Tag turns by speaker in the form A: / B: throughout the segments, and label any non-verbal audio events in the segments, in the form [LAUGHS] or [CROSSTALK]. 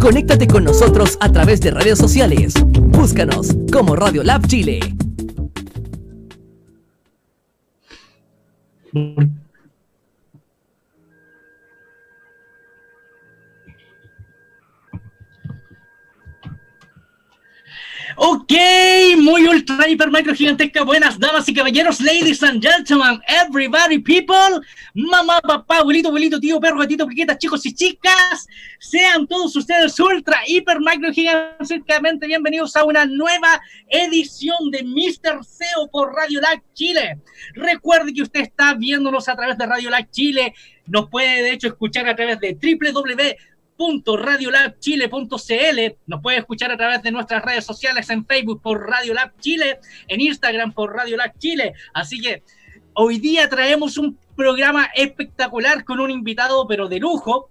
A: Conéctate con nosotros a través de redes sociales. Búscanos como Radio Lab Chile.
B: Ok, muy ultra hiper micro gigantesca. Buenas damas y caballeros, ladies and gentlemen, everybody, people, mamá, papá, abuelito, abuelito, tío, perro, gatito, piquetas, chicos y chicas. Sean todos ustedes ultra hiper micro gigantescamente bienvenidos a una nueva edición de Mr. SEO por Radio Lag Chile. Recuerde que usted está viéndonos a través de Radio Lag Chile. Nos puede de hecho escuchar a través de www www.radiolabchile.cl. Nos puede escuchar a través de nuestras redes sociales en Facebook por Radiolab Chile, en Instagram por Radiolab Chile. Así que hoy día traemos un programa espectacular con un invitado, pero de lujo.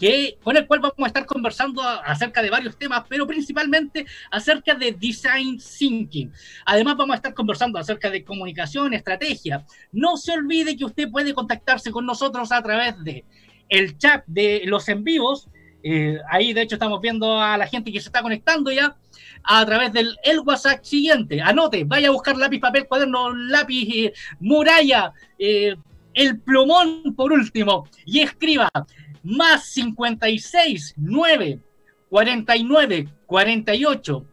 B: Que, con el cual vamos a estar conversando acerca de varios temas, pero principalmente acerca de design thinking. Además, vamos a estar conversando acerca de comunicación, estrategia. No se olvide que usted puede contactarse con nosotros a través de el chat de los en vivos eh, ahí, de hecho, estamos viendo a la gente que se está conectando ya a través del el WhatsApp siguiente. Anote, vaya a buscar lápiz, papel, cuaderno, lápiz, eh, muralla, eh, el plumón por último, y escriba más 56 9 49 48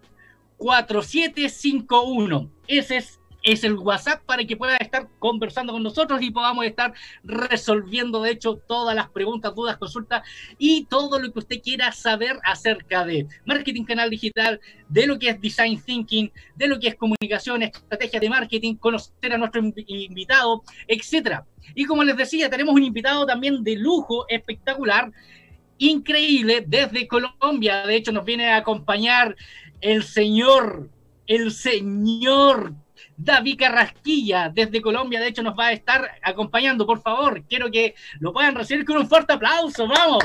B: 4751. Ese es es el WhatsApp para que pueda estar conversando con nosotros y podamos estar resolviendo, de hecho, todas las preguntas, dudas, consultas y todo lo que usted quiera saber acerca de marketing canal digital, de lo que es design thinking, de lo que es comunicación, estrategia de marketing, conocer a nuestro invitado, etcétera. Y como les decía, tenemos un invitado también de lujo espectacular, increíble, desde Colombia. De hecho, nos viene a acompañar el señor, el señor David Carrasquilla desde Colombia, de hecho nos va a estar acompañando, por favor, quiero que lo puedan recibir con un fuerte aplauso, vamos.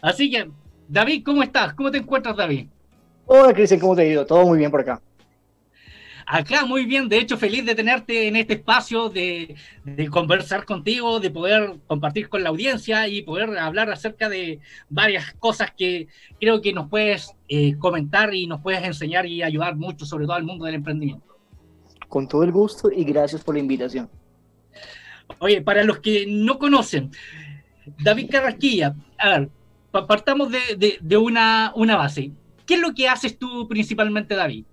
B: Así que, David, ¿cómo estás? ¿Cómo te encuentras, David?
C: Hola, Cristian, ¿cómo te ha ido? Todo muy bien por acá.
B: Acá muy bien, de hecho feliz de tenerte en este espacio, de, conversar contigo, de poder compartir con la audiencia y poder hablar acerca de varias cosas que creo que nos puedes eh, comentar y nos puedes enseñar y ayudar mucho, sobre todo al mundo del emprendimiento.
C: Con todo el gusto y gracias por la invitación.
B: Oye, para los que no conocen, David Carrasquilla, a ver, partamos de, de una, una base. ¿Qué es lo que haces tú principalmente, David?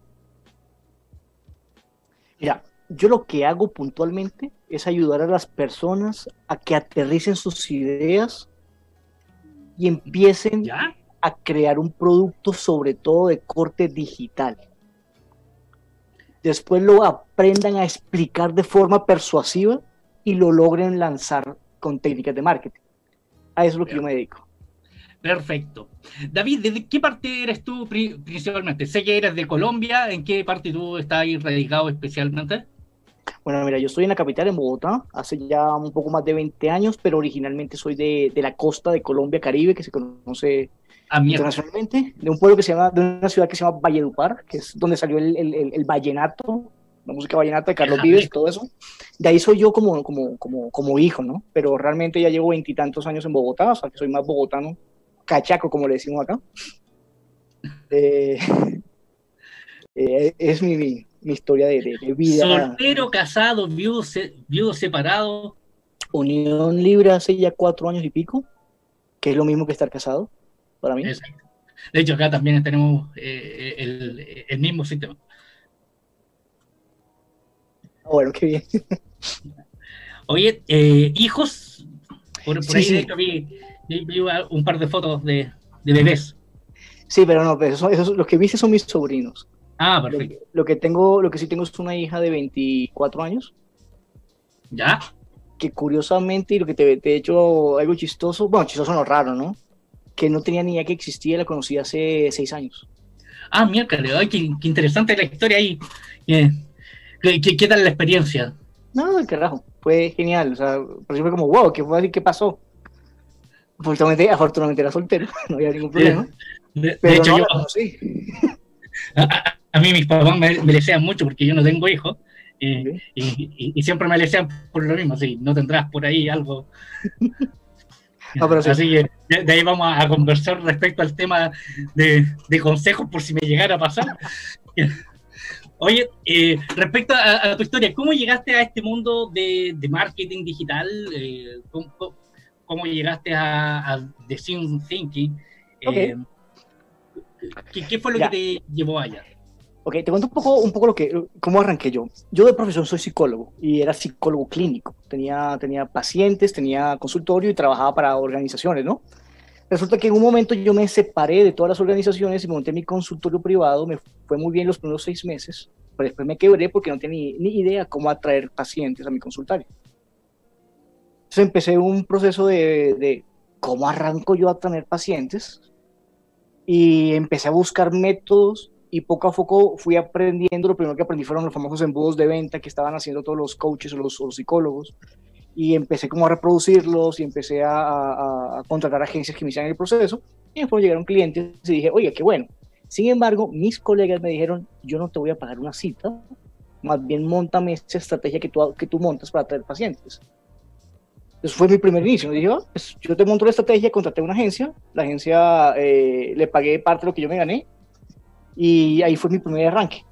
C: Mira, yo lo que hago puntualmente es ayudar a las personas a que aterricen sus ideas y empiecen a crear un producto sobre todo de corte digital. Después lo aprendan a explicar de forma persuasiva y lo logren lanzar con técnicas de marketing. A eso es lo que yo me dedico.
B: Perfecto. David, ¿de qué parte eres tú principalmente? Sé que eres de Colombia, ¿en qué parte tú estás ahí radicado especialmente?
C: Bueno, mira, yo estoy en la capital, en Bogotá, hace ya un poco más de 20 años, pero originalmente soy de, la costa de Colombia, Caribe, que se conoce ah, internacionalmente, de un pueblo que se llama, de una ciudad que se llama Valledupar, que es donde salió el, el, vallenato, la música vallenata de Carlos Vives y todo eso. De ahí soy yo como, como, como, como hijo, ¿no? Pero realmente ya llevo veintitantos años en Bogotá, o sea que soy más bogotano cachaco, como le decimos acá. Eh, [LAUGHS] eh, es mi, mi, historia de, vida.
B: Soltero, casado, viudo, viudo separado.
C: Unión libre hace ya cuatro años y pico, que es lo mismo que estar casado para mí.
B: De hecho, acá también tenemos eh, el, el, mismo sistema.
C: Ah, bueno, qué bien. [LAUGHS]
B: Oye, hijos, por, ahí de hecho vi vi un par de fotos de, bebés.
C: Sí, pero no, pero eso, los que viste son mis sobrinos.
B: Ah, perfecto.
C: Lo, que tengo, lo que sí tengo es una hija de 24 años.
B: ¿Ya?
C: Que curiosamente, y lo que te, he hecho algo chistoso, bueno, chistoso no raro, ¿no? Que no tenía ni idea que existía, la conocí hace seis años.
B: Ah, miércoles, ay, qué, qué, interesante la historia ahí. ¿Qué, qué, tal la experiencia?
C: No, carajo, fue genial. O sea, por fue como, wow, ¿qué fue? ¿Qué pasó? Afortunadamente, afortunadamente era soltero, [LAUGHS] no había ningún problema.
B: De, hecho, yo. Sí. [LAUGHS] A, mí mis papás me, me desean mucho porque yo no tengo hijos. Y, siempre me desean por lo mismo, sí, no tendrás por ahí algo. Así que de, ahí vamos a, conversar respecto al tema de, consejos por si me llegara a pasar. [LAUGHS] Oye, eh, respecto a, tu historia, ¿cómo llegaste a este mundo de, marketing digital? Eh, ¿cómo, llegaste a, a Design Thinking? Eh, ¿qué, fue lo que te llevó allá?
C: Ok, te cuento un poco, un poco lo que, cómo arranqué yo. Yo de profesión soy psicólogo y era psicólogo clínico. Tenía, tenía pacientes, tenía consultorio y trabajaba para organizaciones, ¿no? Resulta que en un momento yo me separé de todas las organizaciones y monté mi consultorio privado. Me fue muy bien los primeros seis meses, pero después me quebré porque no tenía ni, idea cómo atraer pacientes a mi consultorio. Entonces empecé un proceso de, de cómo arranco yo a tener pacientes y empecé a buscar métodos y poco a poco fui aprendiendo, lo primero que aprendí fueron los famosos embudos de venta que estaban haciendo todos los coaches o los, psicólogos, y empecé como a reproducirlos y empecé a, contratar agencias que me hicieran el proceso, y después llegaron clientes y dije, oye, qué bueno. Sin embargo, mis colegas me dijeron, yo no te voy a pagar una cita, más bien montame esa estrategia que tú, que tú montas para traer pacientes. Eso fue mi primer inicio. Dije, oh, pues yo te monto la estrategia, contraté una agencia, la agencia eh, le pagué parte de lo que yo me gané, y ahí fue mi primer arranque.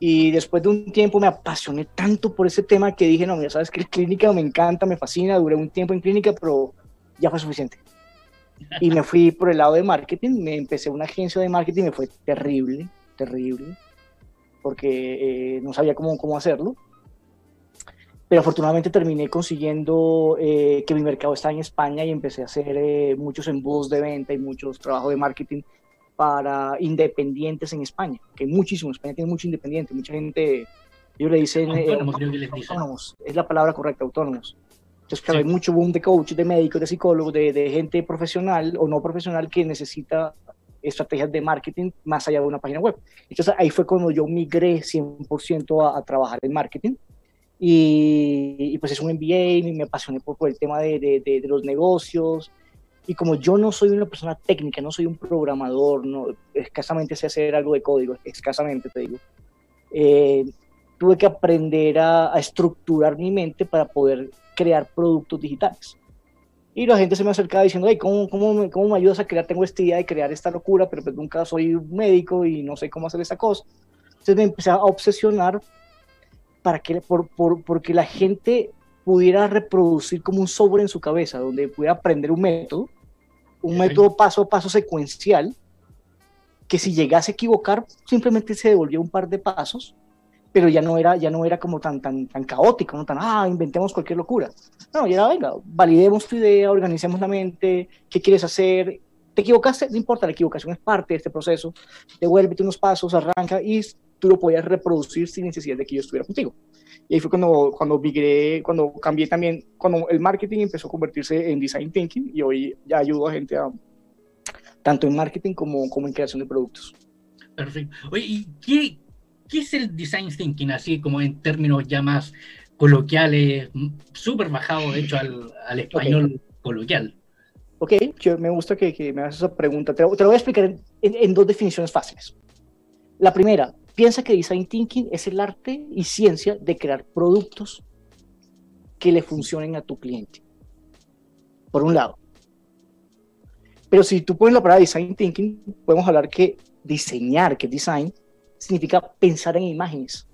C: Y después de un tiempo me apasioné tanto por ese tema que dije, no, ya sabes que clínica me encanta, me fascina, duré un tiempo en clínica, pero ya fue suficiente. Y me fui por el lado de marketing, me empecé una agencia de marketing, me fue terrible, terrible, porque eh, no sabía cómo, cómo hacerlo. Pero afortunadamente terminé consiguiendo eh, que mi mercado está en España y empecé a hacer eh, muchos embudos de venta y muchos trabajos de marketing para independientes en España, que muchísimo, España tiene mucho independiente, mucha gente, ellos le dicen eh, autónomos, es la palabra correcta, autónomos. Entonces, claro, hay mucho boom de coaches, de médicos, de psicólogos, de, de, gente profesional o no profesional que necesita estrategias de marketing más allá de una página web. Entonces, ahí fue cuando yo migré 100% a, a, trabajar en marketing. Y, y, pues es un MBA, y me apasioné por, por el tema de, de, de los negocios, y como yo no soy una persona técnica, no soy un programador, no, escasamente sé hacer algo de código, escasamente te digo, eh, tuve que aprender a, estructurar mi mente para poder crear productos digitales. Y la gente se me acercaba diciendo, hey, ¿cómo, cómo, ¿cómo me ayudas a crear? Tengo esta idea de crear esta locura, pero pues nunca soy médico y no sé cómo hacer esa cosa. Entonces me empecé a obsesionar para que, por, por, porque la gente pudiera reproducir como un sobre en su cabeza, donde pudiera aprender un método, un método paso a paso secuencial, que si llegase a equivocar, simplemente se devolvía un par de pasos, pero ya no era, ya no era como tan, tan, tan caótico, no tan, ah, inventemos cualquier locura. No, ya era, venga, validemos tu idea, organicemos la mente, qué quieres hacer, te equivocaste, no importa, la equivocación es parte de este proceso, devuélvete unos pasos, arranca y tú lo podías reproducir sin necesidad de que yo estuviera contigo. Y ahí fue cuando, cuando migré, cuando cambié también, cuando el marketing empezó a convertirse en design thinking y hoy ya ayudo a gente a, tanto en marketing como, como en creación de productos.
B: Perfecto. Oye, ¿y qué, qué es el design thinking? Así como en términos ya más coloquiales, súper bajado de hecho al, al español coloquial.
C: Ok, yo, me gusta que, que, me hagas esa pregunta. Te, te, lo voy a explicar en, en dos definiciones fáciles. La primera, Piensa que design thinking es el arte y ciencia de crear productos que le funcionen a tu cliente. Por un lado. Pero si tú pones la palabra design thinking, podemos hablar que diseñar, que design, significa pensar en imágenes.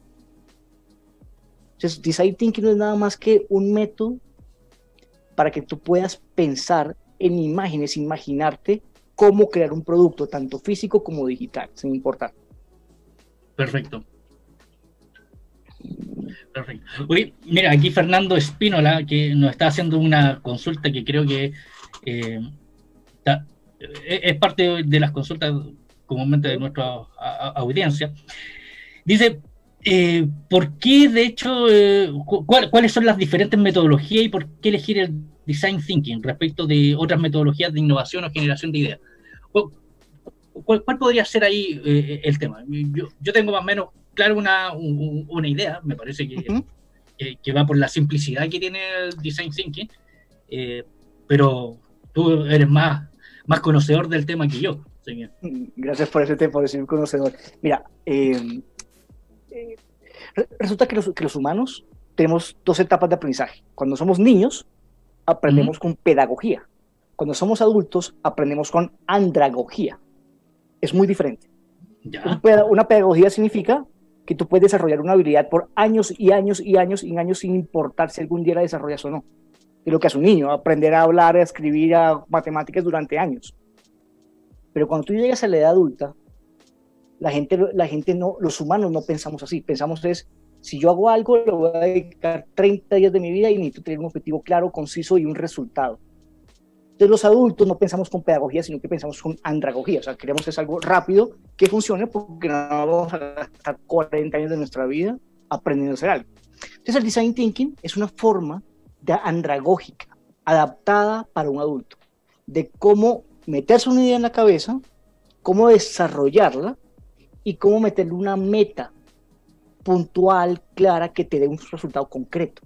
C: Entonces, design thinking no es nada más que un método para que tú puedas pensar en imágenes, imaginarte cómo crear un producto, tanto físico como digital, sin importar.
B: Perfecto. Perfecto. Mira, aquí Fernando Espínola, que nos está haciendo una consulta que creo que eh, es parte de las consultas comúnmente de nuestra audiencia. Dice, eh, ¿por qué, de hecho, eh, cuáles son las diferentes metodologías y por qué elegir el design thinking respecto de otras metodologías de innovación o generación de ideas? ¿Cuál, podría ser ahí eh, el tema? Yo, tengo más o menos claro una, una idea, me parece que, que, va por la simplicidad que tiene el design thinking, eh, pero tú eres más, más conocedor del tema que yo.
C: Gracias por ese tiempo de ser conocedor. Mira, eh, resulta que los, que los, humanos tenemos dos etapas de aprendizaje. Cuando somos niños, aprendemos con pedagogía. Cuando somos adultos, aprendemos con andragogía. Es muy diferente. Una pedagogía significa que tú puedes desarrollar una habilidad por años y años y años y años sin importar si algún día la desarrollas o no. Es lo que hace un niño, aprender a hablar, a escribir, a matemáticas durante años. Pero cuando tú llegas a la edad adulta, la gente, la gente no, los humanos no pensamos así. Pensamos es, si yo hago algo, le voy a dedicar 30 días de mi vida y necesito tener un objetivo claro, conciso y un resultado. Entonces los adultos no pensamos con pedagogía, sino que pensamos con andragogía. O sea, queremos que es algo rápido, que funcione, porque no vamos a gastar 40 años de nuestra vida aprendiendo a hacer algo. Entonces el design thinking es una forma de andragógica, adaptada para un adulto, de cómo meterse una idea en la cabeza, cómo desarrollarla y cómo meterle una meta puntual, clara, que te dé un resultado concreto.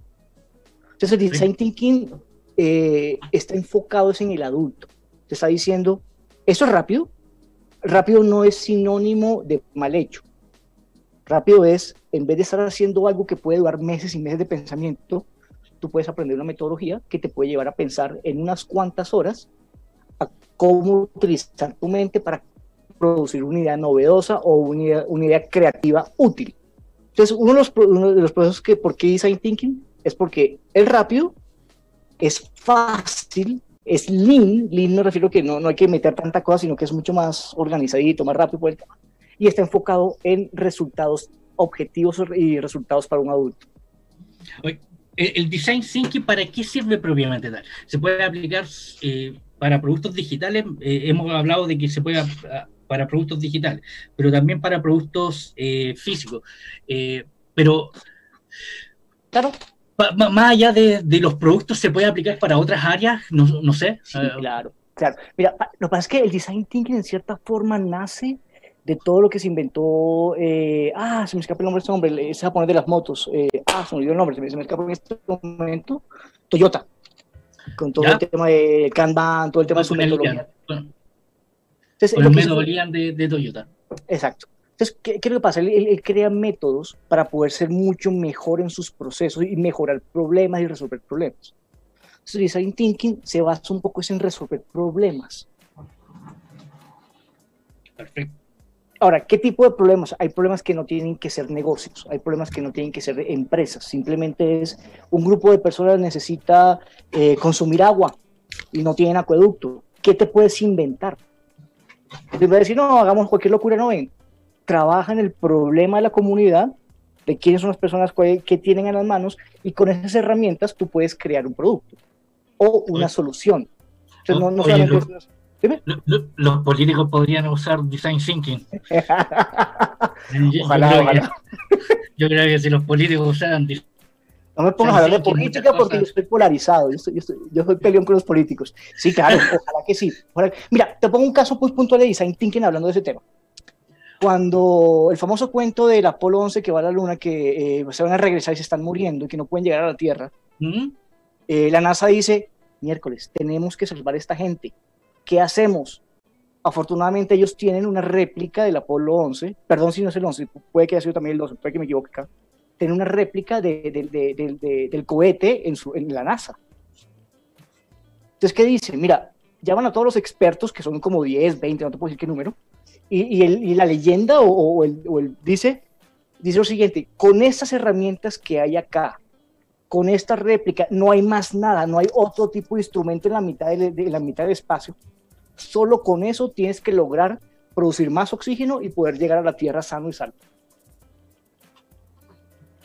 C: Entonces el design thinking eh, está enfocado en el adulto. Te está diciendo, eso es rápido. Rápido no es sinónimo de mal hecho. Rápido es, en vez de estar haciendo algo que puede durar meses y meses de pensamiento, tú puedes aprender una metodología que te puede llevar a pensar en unas cuantas horas a cómo utilizar tu mente para producir una idea novedosa o una idea, una idea creativa útil. Entonces, uno de los, uno de los procesos que, ¿por qué design thinking? Es porque es rápido, es fácil, es lean, lean me refiero que no, no hay que meter tanta cosa, sino que es mucho más organizadito, más rápido por y está enfocado en resultados objetivos y resultados para un adulto.
B: El design thinking, ¿para qué sirve propiamente tal? Se puede aplicar eh, para productos digitales, eh, hemos hablado de que se puede para productos digitales, pero también para productos eh, físicos. Pero,
C: claro.
B: Más allá de, los productos, ¿se puede aplicar para otras áreas? No, no sé.
C: Sí, ah, claro, claro. Mira, lo que pasa es que el design thinking en cierta forma nace de todo lo que se inventó, eh, ah, se me escapa el nombre de este hombre, ese japonés de las motos, ah, se me olvidó el nombre, se me, se me escapa en este momento, Toyota, con todo el tema de Kanban, todo el tema de su metodología.
B: Entonces, lo que de, Toyota.
C: Exacto. Entonces, ¿qué, ¿qué, es lo que pasa? Él, crea métodos para poder ser mucho mejor en sus procesos y mejorar problemas y resolver problemas. Entonces, Design Thinking se basa un poco en resolver problemas. Perfecto. Ahora, ¿qué tipo de problemas? Hay problemas que no tienen que ser negocios, hay problemas que no tienen que ser empresas, simplemente es un grupo de personas necesita eh, consumir agua y no tienen acueducto. ¿Qué te puedes inventar? En vez decir, no, hagamos cualquier locura, no ven. Trabaja en el problema de la comunidad, de quiénes son las personas que tienen en las manos, y con esas herramientas tú puedes crear un producto o una solución.
B: los, políticos podrían usar design thinking. [LAUGHS]
C: ojalá, ojalá.
B: yo creo que si los políticos usaran
C: no me pongas a hablar de política porque yo estoy polarizado, yo, estoy, yo, soy peleón con los políticos. Sí, claro, [LAUGHS] ojalá que sí. Mira, te pongo un caso muy puntual de design thinking hablando de ese tema. Cuando el famoso cuento del Apolo 11 que va a la Luna, que eh, se van a regresar y se están muriendo y que no pueden llegar a la Tierra, ¿Mm? eh, la NASA dice, miércoles, tenemos que salvar a esta gente. ¿Qué hacemos? Afortunadamente ellos tienen una réplica del Apolo 11, perdón si no es el 11, puede que haya sido también el 12, puede que me equivoque acá tener una réplica del cohete en, su, en la NASA. Entonces, ¿qué dice? Mira, llaman a todos los expertos, que son como 10, 20, no te puedo decir qué número, y, la leyenda o, el, dice, dice lo siguiente, con estas herramientas que hay acá, con esta réplica, no hay más nada, no hay otro tipo de instrumento en la mitad, de, de la mitad del espacio. Solo con eso tienes que lograr producir más oxígeno y poder llegar a la Tierra sano y salvo.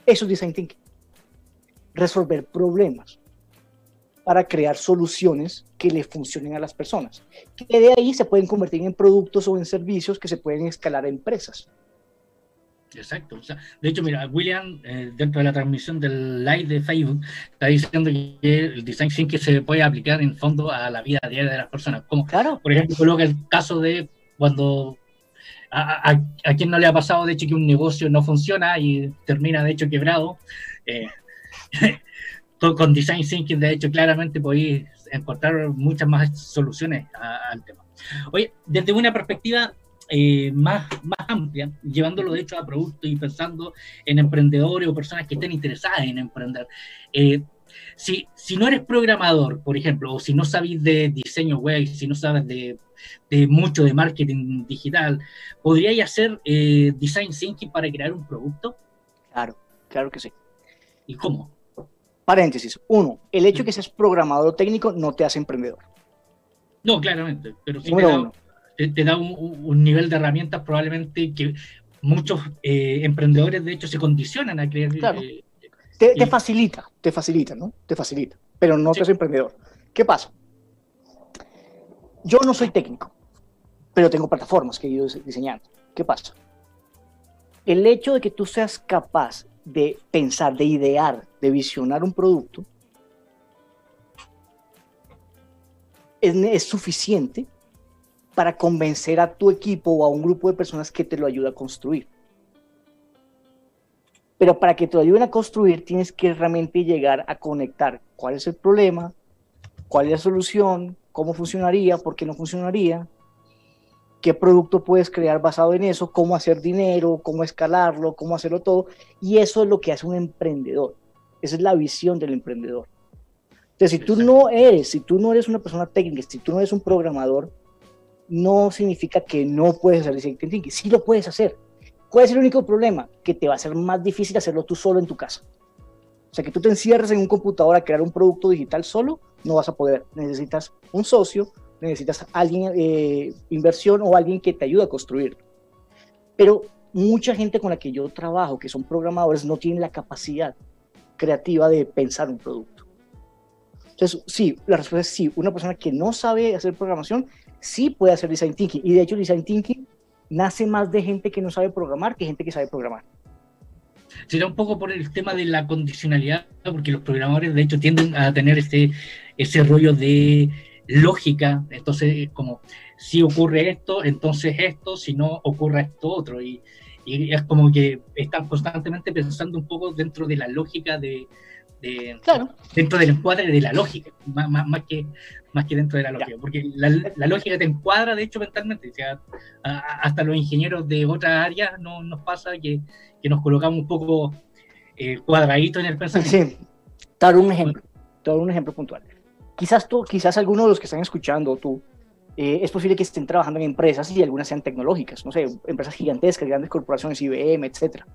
C: Eso es design thinking. Resolver problemas para crear soluciones que le funcionen a las personas. Que de ahí se pueden convertir en productos o en servicios que se pueden escalar a empresas.
B: Exacto. de hecho, mira, William, eh, dentro de la transmisión del live de Facebook, está diciendo que el design thinking se puede aplicar en fondo a la vida diaria de las personas. Como, claro. por ejemplo, coloca el caso de cuando a, a, quien no le ha pasado, de hecho, que un negocio no funciona y termina, de hecho, quebrado. Eh, [LAUGHS] con design thinking, de hecho, claramente podéis encontrar muchas más soluciones al tema. Oye, desde una perspectiva eh, más, más amplia, llevándolo de hecho a productos y pensando en emprendedores o personas que estén interesadas en emprender, eh, si, si no eres programador, por ejemplo, o si no sabes de diseño web, si no sabes de, de mucho de marketing digital, ¿podríais hacer eh, design thinking para crear un producto?
C: Claro, claro que sí.
B: ¿Y cómo?
C: Paréntesis. Uno, el hecho de que seas programador técnico no te hace emprendedor.
B: No, claramente, pero sí te da, un, nivel de herramientas probablemente que muchos eh, emprendedores de hecho se condicionan a creer.
C: Eh, te, facilita, te facilita, ¿no? Te facilita, pero no te hace emprendedor. ¿Qué pasa? Yo no soy técnico, pero tengo plataformas que he ido diseñando. ¿Qué pasa? El hecho de que tú seas capaz de pensar, de idear, de visionar un producto, es, suficiente para convencer a tu equipo o a un grupo de personas que te lo ayuda a construir. Pero para que te lo ayuden a construir, tienes que realmente llegar a conectar cuál es el problema, cuál es la solución, cómo funcionaría, por qué no funcionaría, qué producto puedes crear basado en eso, cómo hacer dinero, cómo escalarlo, cómo hacerlo todo. Y eso es lo que hace un emprendedor. Esa es la visión del emprendedor. Entonces, si tú no eres, si tú no eres una persona técnica, si tú no eres un programador, no significa que no puedes hacer design thinking. Sí lo puedes hacer. ¿Cuál es el único problema? Que te va a ser más difícil hacerlo tú solo en tu casa. O sea, que tú te encierres en un computador a crear un producto digital solo, no vas a poder. Necesitas un socio, necesitas alguien, eh, inversión o alguien que te ayude a construir. Pero mucha gente con la que yo trabajo, que son programadores, no tienen la capacidad creativa de pensar un producto. Entonces, sí, la respuesta es sí. Una persona que no sabe hacer programación, sí puede hacer design thinking. Y de hecho, design thinking nace más de gente que no sabe programar que gente que sabe programar.
B: Será un poco por el tema de la condicionalidad, porque los programadores de hecho tienden a tener ese, ese rollo de lógica, entonces como si ocurre esto, entonces esto, si no ocurre esto otro, y, y es como que están constantemente pensando un poco dentro de la lógica de, claro. dentro del encuadre de la lógica, más, más, que, más que dentro de la lógica, porque la, lógica te encuadra, de hecho, mentalmente. O sea, hasta los ingenieros de otras áreas no, nos pasa que, que nos colocamos un poco eh, cuadraditos en el pensamiento.
C: Sí, dar un ejemplo, dar un ejemplo puntual. Quizás tú, quizás algunos de los que están escuchando, tú, eh, es posible que estén trabajando en empresas y algunas sean tecnológicas, no sé, empresas gigantescas, grandes corporaciones, IBM, etcétera.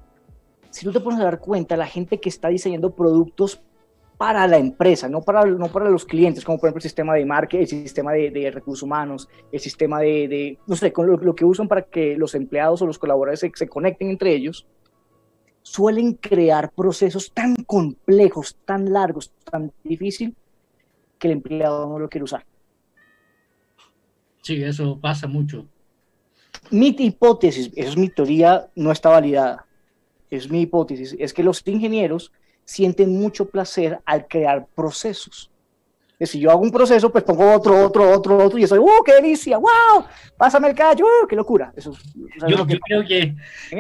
C: Si tú te pones a dar cuenta, la gente que está diseñando productos para la empresa, no para, no para los clientes, como por ejemplo el sistema de marketing, el sistema de, recursos humanos, el sistema de, no sé, con lo, que usan para que los empleados o los colaboradores se, se conecten entre ellos, suelen crear procesos tan complejos, tan largos, tan difíciles, que el empleado no lo quiere usar.
B: Sí, eso pasa mucho.
C: Mi hipótesis, esa es mi teoría, no está validada es mi hipótesis, es que los ingenieros sienten mucho placer al crear procesos. Es si yo hago un proceso, pues pongo otro, otro, otro, otro, y eso, ¡uh, qué delicia! ¡Wow! Pásame el callo, ¡uh, qué locura! Eso,
B: yo, creo que,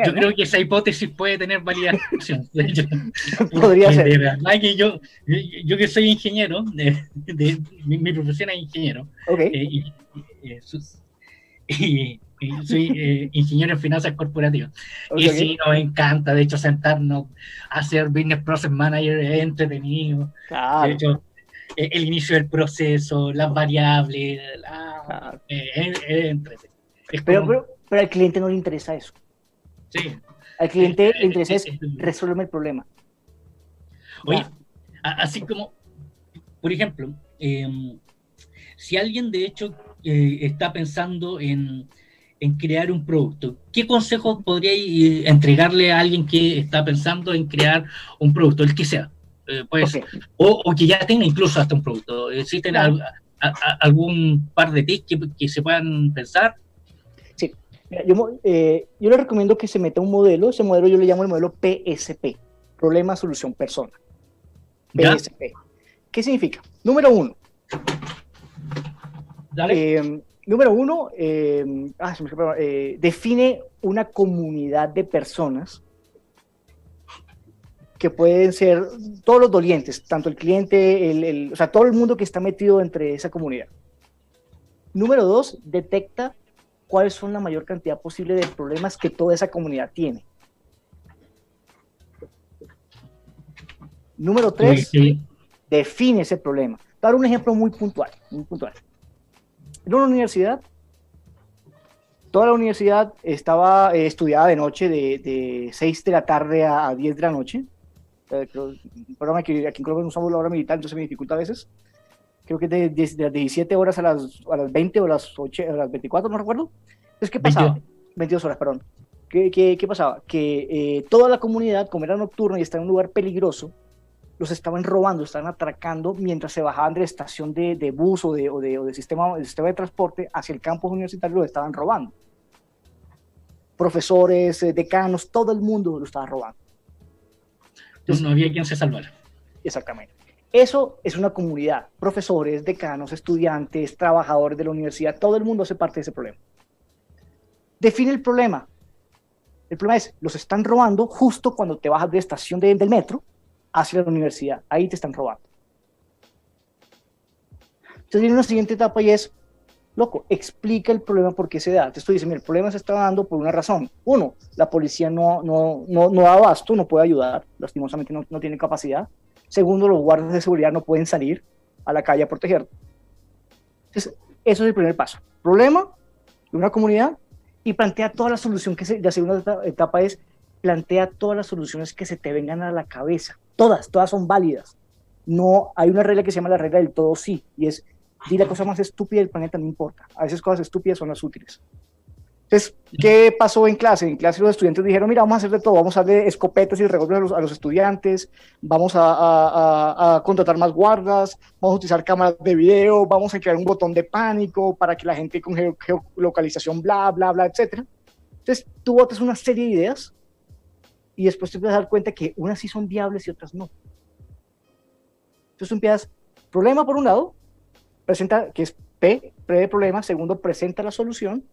B: yo creo que esa hipótesis puede tener validación. [LAUGHS]
C: Podría ser.
B: yo, yo, que soy ingeniero, de, mi, profesión es ingeniero,
C: okay. Eh, y,
B: y, soy eh, ingeniero en finanzas corporativas. y sí, nos encanta, de hecho, sentarnos a hacer Business Process Manager es entretenido. De hecho, el inicio del proceso, las variables, eh, es, entretenido.
C: pero, pero, al cliente no le interesa eso.
B: Sí.
C: Al cliente le interesa es, resolverme el problema.
B: Oye, así como, por ejemplo, em, si alguien de hecho eh, está pensando en en crear un producto. ¿Qué consejos podríais eh, entregarle a alguien que está pensando en crear un producto, el que sea? Eh, pues, o, que ya tenga incluso hasta un producto. ¿Existen algún par de tips que, se puedan pensar?
C: Sí, yo, eh, yo le recomiendo que se meta un modelo, ese modelo yo le llamo el modelo PSP, problema, solución, persona. PSP. ¿Qué significa? Número uno. Dale número uno, em, ah, eh, define una comunidad de personas que pueden ser todos los dolientes, tanto el cliente, el, o sea, todo el mundo que está metido entre esa comunidad. Número dos, detecta cuáles son la mayor cantidad posible de problemas que toda esa comunidad tiene. Número tres, define ese problema. Dar un ejemplo muy puntual, muy puntual. En una universidad, toda la universidad estaba eh, estudiada de noche, de, de 6 de la tarde a, 10 de la noche. Eh, programa que aquí en Colombia no usamos la hora militar, entonces me dificulta a veces. Creo que de, de, las 17 horas a las, a las 20 o las, 8, a las 24, no recuerdo. Entonces, ¿qué pasaba? 22, 22 horas, perdón. ¿Qué, qué, qué pasaba? Que eh, toda la comunidad, como era nocturno y estaba en un lugar peligroso, los estaban robando, estaban atracando mientras se bajaban de la estación de, de bus o de, o de, o de sistema, sistema de transporte hacia el campus universitario, los estaban robando. Profesores, eh, decanos, todo el mundo lo estaba robando.
B: Entonces, no había quien se salvara.
C: Exactamente. Eso es una comunidad, profesores, decanos, estudiantes, trabajadores de la universidad, todo el mundo hace parte de ese problema. Define el problema. El problema es, los están robando justo cuando te bajas de estación de, del metro hacia la universidad. Ahí te están robando. Entonces viene una siguiente etapa y es, loco, explica el problema por qué se da. Te estoy diciendo, el problema se está dando por una razón. Uno, la policía no, no, no, no da abasto, no puede ayudar, lastimosamente no, no tiene capacidad. Segundo, los guardias de seguridad no pueden salir a la calle a proteger. Entonces, eso es el primer paso. Problema de una comunidad y plantea toda la solución que se, la segunda etapa es plantea todas las soluciones que se te vengan a la cabeza. Todas, todas son válidas. No hay una regla que se llama la regla del todo sí, y es, di la cosa más estúpida del planeta, no importa. A veces cosas estúpidas son las útiles. Entonces, ¿qué pasó en clase? En clase los estudiantes dijeron, mira, vamos a hacer de todo, vamos a darle escopetas y revólveres a los, estudiantes, vamos a, contratar más guardas, vamos a utilizar cámaras de video, vamos a crear un botón de pánico para que la gente con geolocalización, bla, bla, bla, etc. Entonces, tú votas una serie de ideas y después te vas a dar cuenta que unas sí son viables y otras no. Entonces tú empiezas, problema por un lado, presenta, que es P, pre problema, segundo, presenta la solución.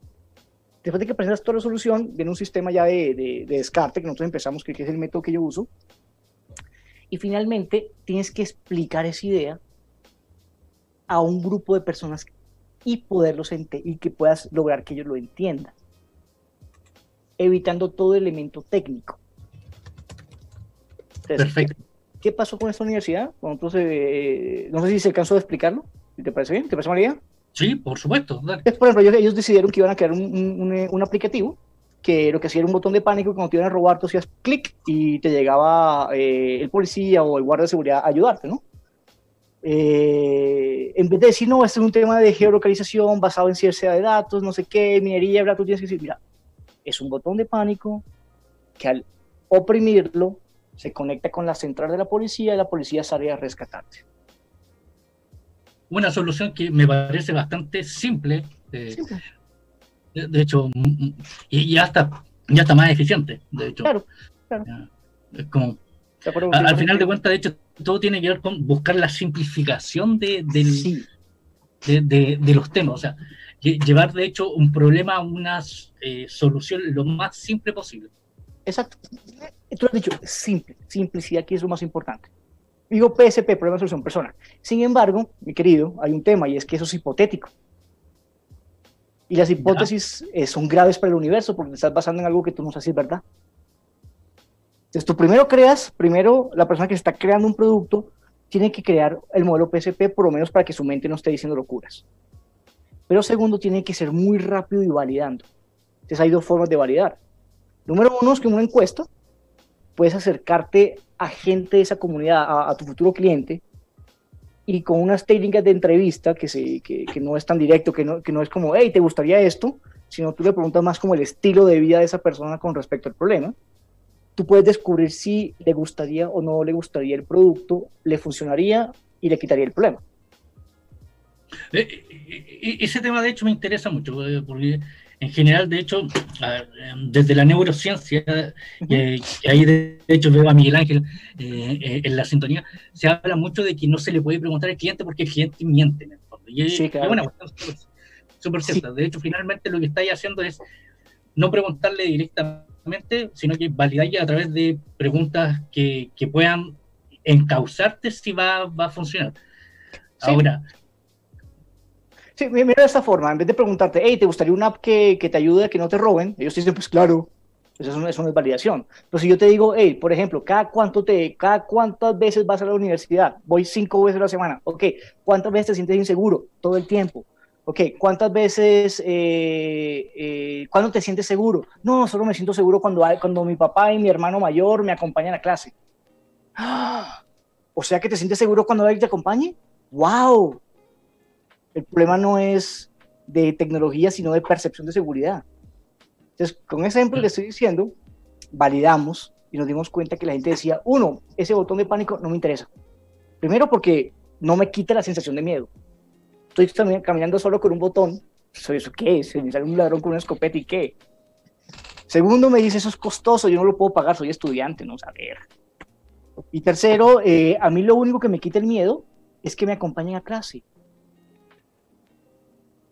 C: Después de que presentas toda la solución, viene un sistema ya de, de, descarte, que nosotros empezamos, que, es el método que yo uso. Y finalmente, tienes que explicar esa idea a un grupo de personas y poderlos y que puedas lograr que ellos lo entiendan, evitando todo elemento técnico.
B: Perfecto.
C: ¿qué, pasó con esta universidad? Entonces, eh, no sé si se alcanzó de explicarlo. ¿Te parece bien? ¿Te parece idea?
B: Sí, por supuesto.
C: Por ejemplo, ellos, decidieron que iban a crear un, aplicativo que lo que hacía era un botón de pánico y cuando te iban a robar tú hacías clic y te llegaba eh, el policía o el guardia de seguridad a ayudarte, ¿no? Eh, en vez de decir, no, este es un tema de geolocalización basado en ciencia de datos, no sé qué, minería, bla, tú tienes que decir, mira, es un botón de pánico que al oprimirlo se conecta con la central de la policía y la policía sale a rescatarte.
B: Una solución que me parece bastante simple, eh, De, hecho, y ya está, ya está más eficiente, de hecho. Claro, claro. Es como, al final de cuentas, de hecho, todo tiene que ver con buscar la simplificación de, de, los temas, o sea, llevar de hecho un problema a una eh, solución lo más simple posible.
C: Exacto. Tú has dicho, simple, simplicidad aquí es lo más importante. Digo PSP, problema de solución persona. Sin embargo, mi querido, hay un tema y es que eso es hipotético. Y las hipótesis eh, son graves para el universo porque te estás basando en algo que tú no sabes si es verdad. Entonces, tú primero creas, primero la persona que está creando un producto tiene que crear el modelo PSP por lo menos para que su mente no esté diciendo locuras. Pero segundo, tiene que ser muy rápido y validando. Entonces hay dos formas de validar. Número uno es que una encuesta puedes acercarte a gente de esa comunidad, a, tu futuro cliente, y con unas técnicas de entrevista que, se, que, no es tan directo, que no, que no es como, hey, ¿te gustaría esto? Sino tú le preguntas más como el estilo de vida de esa persona con respecto al problema. Tú puedes descubrir si le gustaría o no le gustaría el producto, le funcionaría y le quitaría el problema.
B: Eh, eh, eh, ese tema de hecho me interesa mucho, porque en general, de hecho, desde la neurociencia, y ahí de hecho veo a Miguel Ángel eh, eh, en la sintonía, se habla mucho de que no se le puede preguntar al cliente porque el cliente miente en el fondo. Y es una cuestión súper cierta. De hecho, finalmente lo que estáis haciendo es no preguntarle directamente, sino que validarle a través de preguntas que, que puedan encauzarte si va, va a funcionar. Ahora,
C: Sí, mira de esta forma, en vez de preguntarte, hey, ¿te gustaría una app que, que te ayude a que no te roben? Ellos dicen, pues claro, Eso no, eso no es validación. Pero si yo te digo, hey, por ejemplo, ¿cada, cuánto te, ¿cada cuántas veces vas a la universidad? Voy cinco veces a la semana. Ok, ¿cuántas veces te sientes inseguro? Todo el tiempo. Ok, ¿cuántas veces, eh, eh, cuándo te sientes seguro? No, solo me siento seguro cuando, cuando mi papá y mi hermano mayor me acompañan a clase. ¡Ah! [GASPS] O sea que te sientes seguro cuando alguien te acompañe. ¡Wow! El problema no es de tecnología, sino de percepción de seguridad. Entonces, con ese ejemplo le estoy diciendo, validamos y nos dimos cuenta que la gente decía, uno, ese botón de pánico no me interesa. Primero porque no me quita la sensación de miedo estoy caminando solo con un botón. ¿Eso qué sale un ladrón con una escopeta y qué. Segundo, me dice, eso es costoso, yo no lo puedo pagar, soy estudiante, no saber. Y tercero, eh, a mí lo único que me quita el miedo es que me acompañen a clase.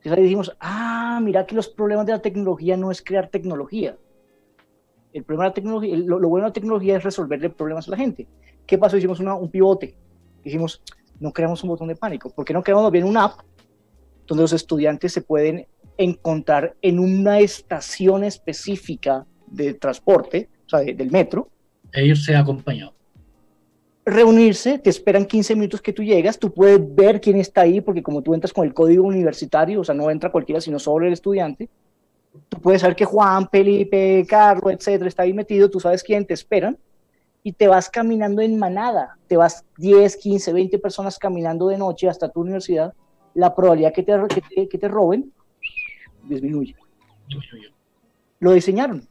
C: Entonces ahí dijimos, ah, mira que los problemas de la tecnología no es crear tecnología. El problema de la tecnología, lo, bueno de la tecnología es resolverle problemas a la gente. ¿Qué pasó? Hicimos un pivote. Dijimos, no creamos un botón de pánico. ¿Por qué no creamos bien una app donde los estudiantes se pueden encontrar en una estación específica de transporte, o sea, del metro?
B: E irse acompañado.
C: Reunirse, te esperan 15 minutos que tú llegas, tú puedes ver quién está ahí, porque como tú entras con el código universitario, o sea, no entra cualquiera, sino solo el estudiante, tú puedes saber que Juan, Felipe, Carlos, etcétera, está ahí metido, tú sabes quién te esperan, y te vas caminando en manada, te vas 10, 15, 20 personas caminando de noche hasta tu universidad, la probabilidad que te, que te, roben disminuye. Lo diseñaron.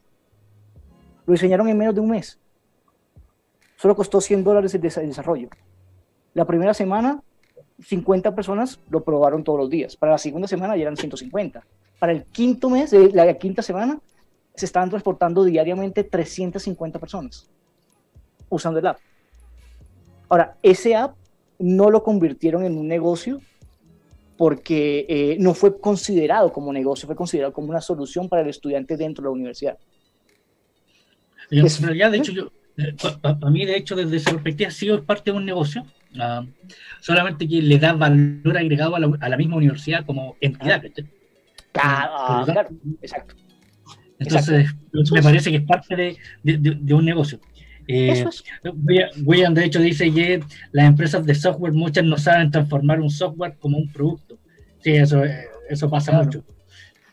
C: Lo diseñaron en menos de un mes. Solo costó 100 dólares el desarrollo. La primera semana, 50 personas lo probaron todos los días. Para la segunda semana ya eran 150. Para el quinto mes, de la quinta semana, se estaban transportando diariamente 350 personas usando el app. Ahora, ese app no lo convirtieron en un negocio porque eh, no fue considerado como negocio, fue considerado como una solución para el estudiante dentro de la universidad.
B: En realidad, de hecho, yo, eh, para mí, de hecho, desde esa perspectiva, ha sido parte de un negocio, ah, solamente que le da valor agregado a la, misma universidad como entidad.
C: Ah, claro, exacto.
B: Entonces, me parece que es parte de un negocio. Eh, William, de hecho, dice que las empresas de software, muchas no saben transformar un software como un producto. Sí, eso, eso pasa mucho.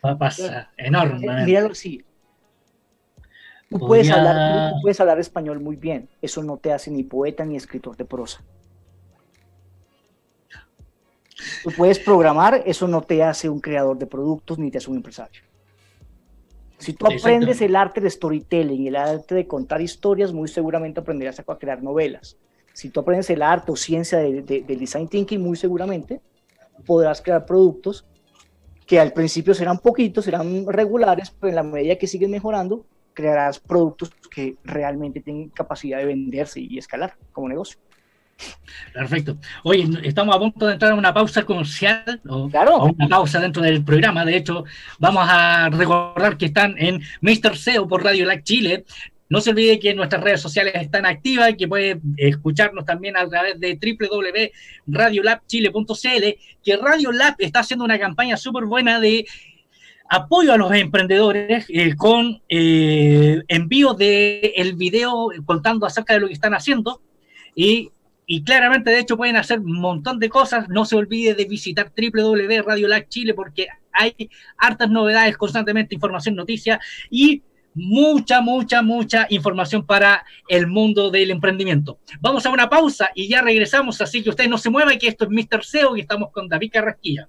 B: Pasa enorme.
C: Eh, míralo sí. Tú puedes, hablar, tú puedes hablar español muy bien. Eso no te hace ni poeta ni escritor de prosa. Tú puedes programar, eso no te hace un creador de productos ni te hace un empresario. Si tú aprendes el arte de storytelling el arte de contar historias, muy seguramente aprenderás a crear novelas. Si tú aprendes el arte o ciencia del design thinking, muy seguramente podrás crear productos que al principio serán poquitos, serán regulares, pero en la medida que siguen mejorando, crearás productos que realmente tienen capacidad de venderse y escalar como negocio.
B: Perfecto. Oye, estamos a punto de entrar a una pausa comercial, o, claro. una pausa dentro del programa. De hecho, vamos a recordar que están en Mr. SEO por Radio Lag Chile. No se olvide que nuestras redes sociales están activas y que puede escucharnos también a través de www.radiolabchile.cl, que Radio Lab está haciendo una campaña súper buena de apoyo a los emprendedores eh, con eh, envío de el video contando acerca de lo que están haciendo y claramente, de hecho, pueden hacer un montón de cosas. No se olvide de visitar www.radiolac Chile porque hay hartas novedades, constantemente información, noticias y mucha, mucha, mucha información para el mundo del emprendimiento. Vamos a una pausa y ya regresamos, así que ustedes no se muevan, que esto es Mr. SEO y estamos con David Carrasquilla.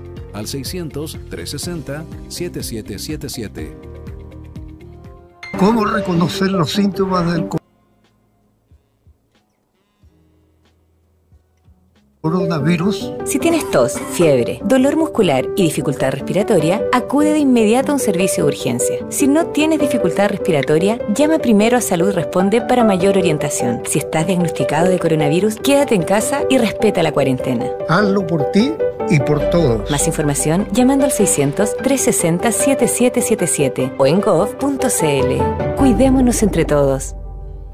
D: al 600-360-7777.
E: ¿Cómo reconocer los síntomas del coronavirus?
F: Si tienes tos, fiebre, dolor muscular y dificultad respiratoria, acude de inmediato a un servicio de urgencia. Si no tienes dificultad respiratoria, llama primero a Salud Responde para mayor orientación. Si estás diagnosticado de coronavirus, quédate en casa y respeta la cuarentena.
E: Hazlo por ti y por todos.
F: Más información llamando al 600-360-7777 o en gov.cl. Cuidémonos entre todos.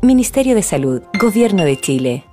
F: Ministerio de Salud, Gobierno de Chile.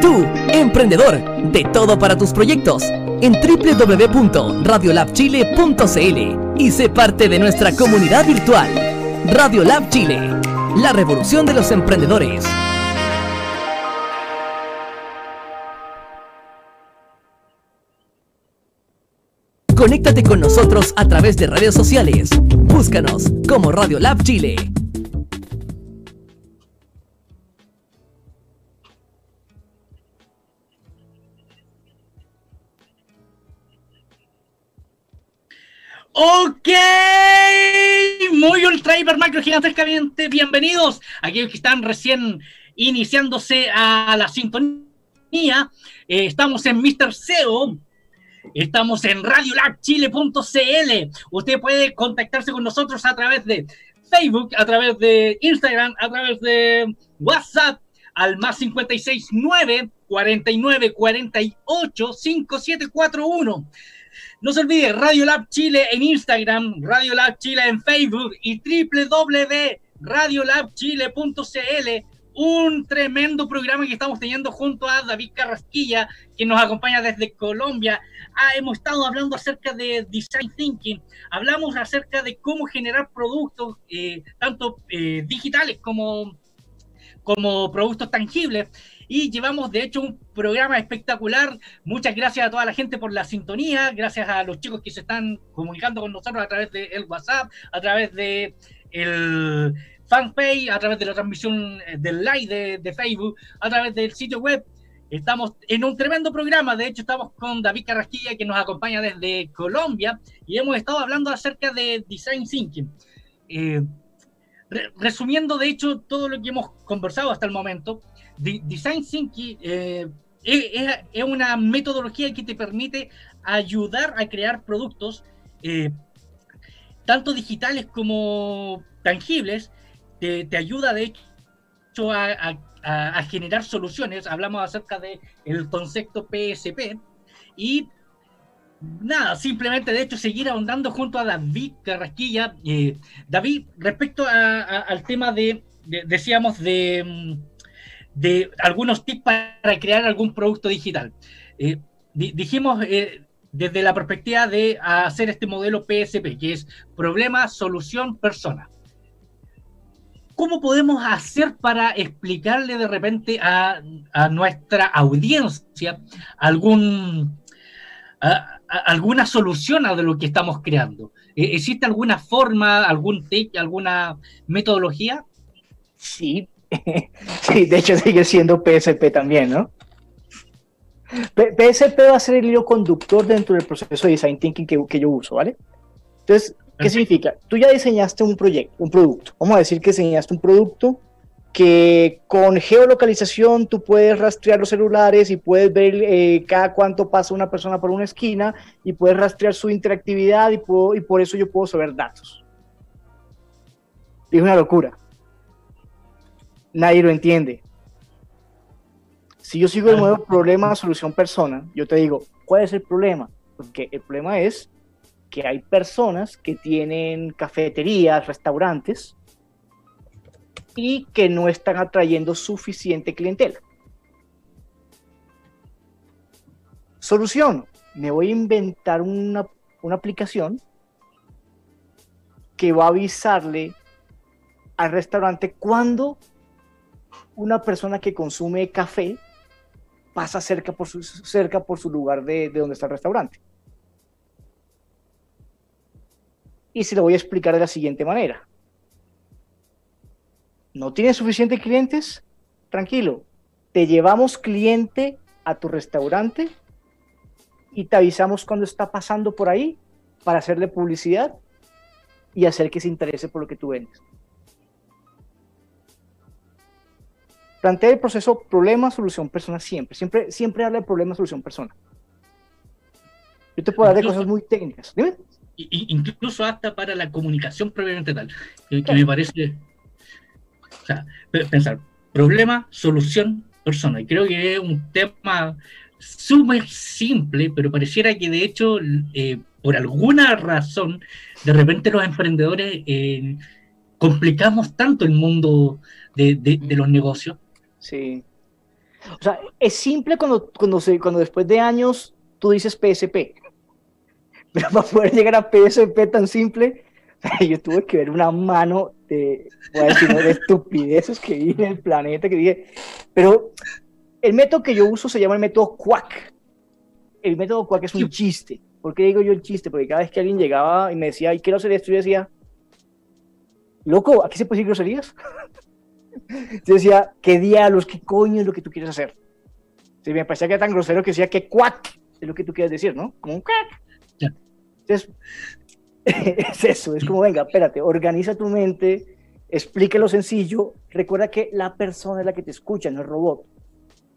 A: Tú, emprendedor! De todo para tus proyectos en www.radiolabchile.cl y sé parte de nuestra comunidad virtual. Radiolab Chile, la revolución de los emprendedores. Conéctate con nosotros a través de redes sociales. Búscanos como Radiolab Chile.
B: Ok, muy ultra hiper macro gigantescamente bienvenidos a aquellos que están recién iniciándose a la sintonía. Eh, estamos en Mr. SEO, estamos en radiolabchile.cl. Usted puede contactarse con nosotros a través de Facebook, a través de Instagram, a través de WhatsApp al más 569 49 48 5741. No se olvide, Radio Lab Chile en Instagram, Radio Lab Chile en Facebook y www.radiolabchile.cl. Un tremendo programa que estamos teniendo junto a David Carrasquilla, que nos acompaña desde Colombia. Ah, hemos estado hablando acerca de design thinking, hablamos acerca de cómo generar productos, eh, tanto eh, digitales como, como productos tangibles y llevamos de hecho un programa espectacular. Muchas gracias a toda la gente por la sintonía, gracias a los chicos que se están comunicando con nosotros a través del WhatsApp, a través de el fanpage, a través de la transmisión eh, del live de, Facebook, a través del sitio web. Estamos en un tremendo programa, de hecho estamos con David Carrasquilla que nos acompaña desde Colombia y hemos estado hablando acerca de Design Thinking. Eh, resumiendo de hecho todo lo que hemos conversado hasta el momento, Design Thinking, eh, es, una metodología que te permite ayudar a crear productos, eh, tanto digitales como tangibles, te, ayuda de hecho a, generar soluciones. Hablamos acerca del el concepto PSP y nada, simplemente de hecho seguir ahondando junto a David Carrasquilla. Eh, David, respecto al tema de, decíamos, de, mm, de, algunos tips para crear algún producto digital. Eh, dijimos eh, desde la perspectiva de hacer este modelo PSP, que es problema, solución, persona. ¿Cómo podemos hacer para explicarle de repente a, nuestra audiencia algún, alguna solución a lo que estamos creando? ¿E-, ¿Existe alguna forma, algún tech, alguna metodología?
C: Sí, [LAUGHS] sí, de hecho sigue siendo PSP también, ¿no? PSP va a ser el hilo conductor dentro del proceso de design thinking que, que yo uso, ¿vale? Entonces, ¿qué significa? Tú ya diseñaste un proyecto, un producto. Vamos a decir que diseñaste un producto que con geolocalización tú puedes rastrear los celulares y puedes ver eh, cada cuánto pasa una persona por una esquina y puedes rastrear su interactividad y, puedo, y por eso yo puedo saber datos. es una locura. Nadie lo entiende. Si yo sigo el nuevo problema, solución, persona, yo te digo, ¿cuál es el problema? Porque el problema es que hay personas que tienen cafeterías, restaurantes, y que no están atrayendo suficiente clientela. Solución, me voy a inventar una, una aplicación que va a avisarle al restaurante cuando una persona que consume café pasa cerca por su, lugar de, donde está el restaurante. Y se lo voy a explicar de la siguiente manera. ¿No tienes suficientes clientes? Tranquilo. Te llevamos cliente a tu restaurante y te avisamos cuando está pasando por ahí para hacerle publicidad y hacer que se interese por lo que tú vendes. Plantea el proceso problema, solución, persona siempre. Siempre, siempre habla de problema, solución, persona. Yo te puedo dar de cosas muy técnicas. Dime.
B: Incluso hasta para la comunicación previamente tal. Que, me parece. O sea, pensar, problema, solución, persona. Y creo que es un tema súper simple, pero pareciera que de hecho, eh, por alguna razón, de repente los emprendedores eh, complicamos tanto el mundo de, de los negocios
C: Sí. O sea, es simple cuando, cuando, se, cuando después de años tú dices PSP. Pero [LAUGHS] para poder llegar a PSP tan simple, [LAUGHS] yo tuve que ver una mano de, voy a decir, de estupideces que vi en el planeta, que dije, pero el método que yo uso se llama el método Quack. El método Quack es un chiste. ¿Por qué digo yo el chiste? Porque cada vez que alguien llegaba y me decía, y quiero hacer esto, yo decía, loco, ¿aquí se puede decir groserías? [LAUGHS] Yo decía, ¿qué diablos, qué coño es lo que tú quieres hacer? Si me parecía que era tan grosero que decía que cuac es lo que tú quieres decir, ¿no? Como un cuac. Entonces, [LAUGHS] es eso, es como, venga, espérate, organiza tu mente, explíquelo sencillo, recuerda que la persona es la que te escucha, no el robot.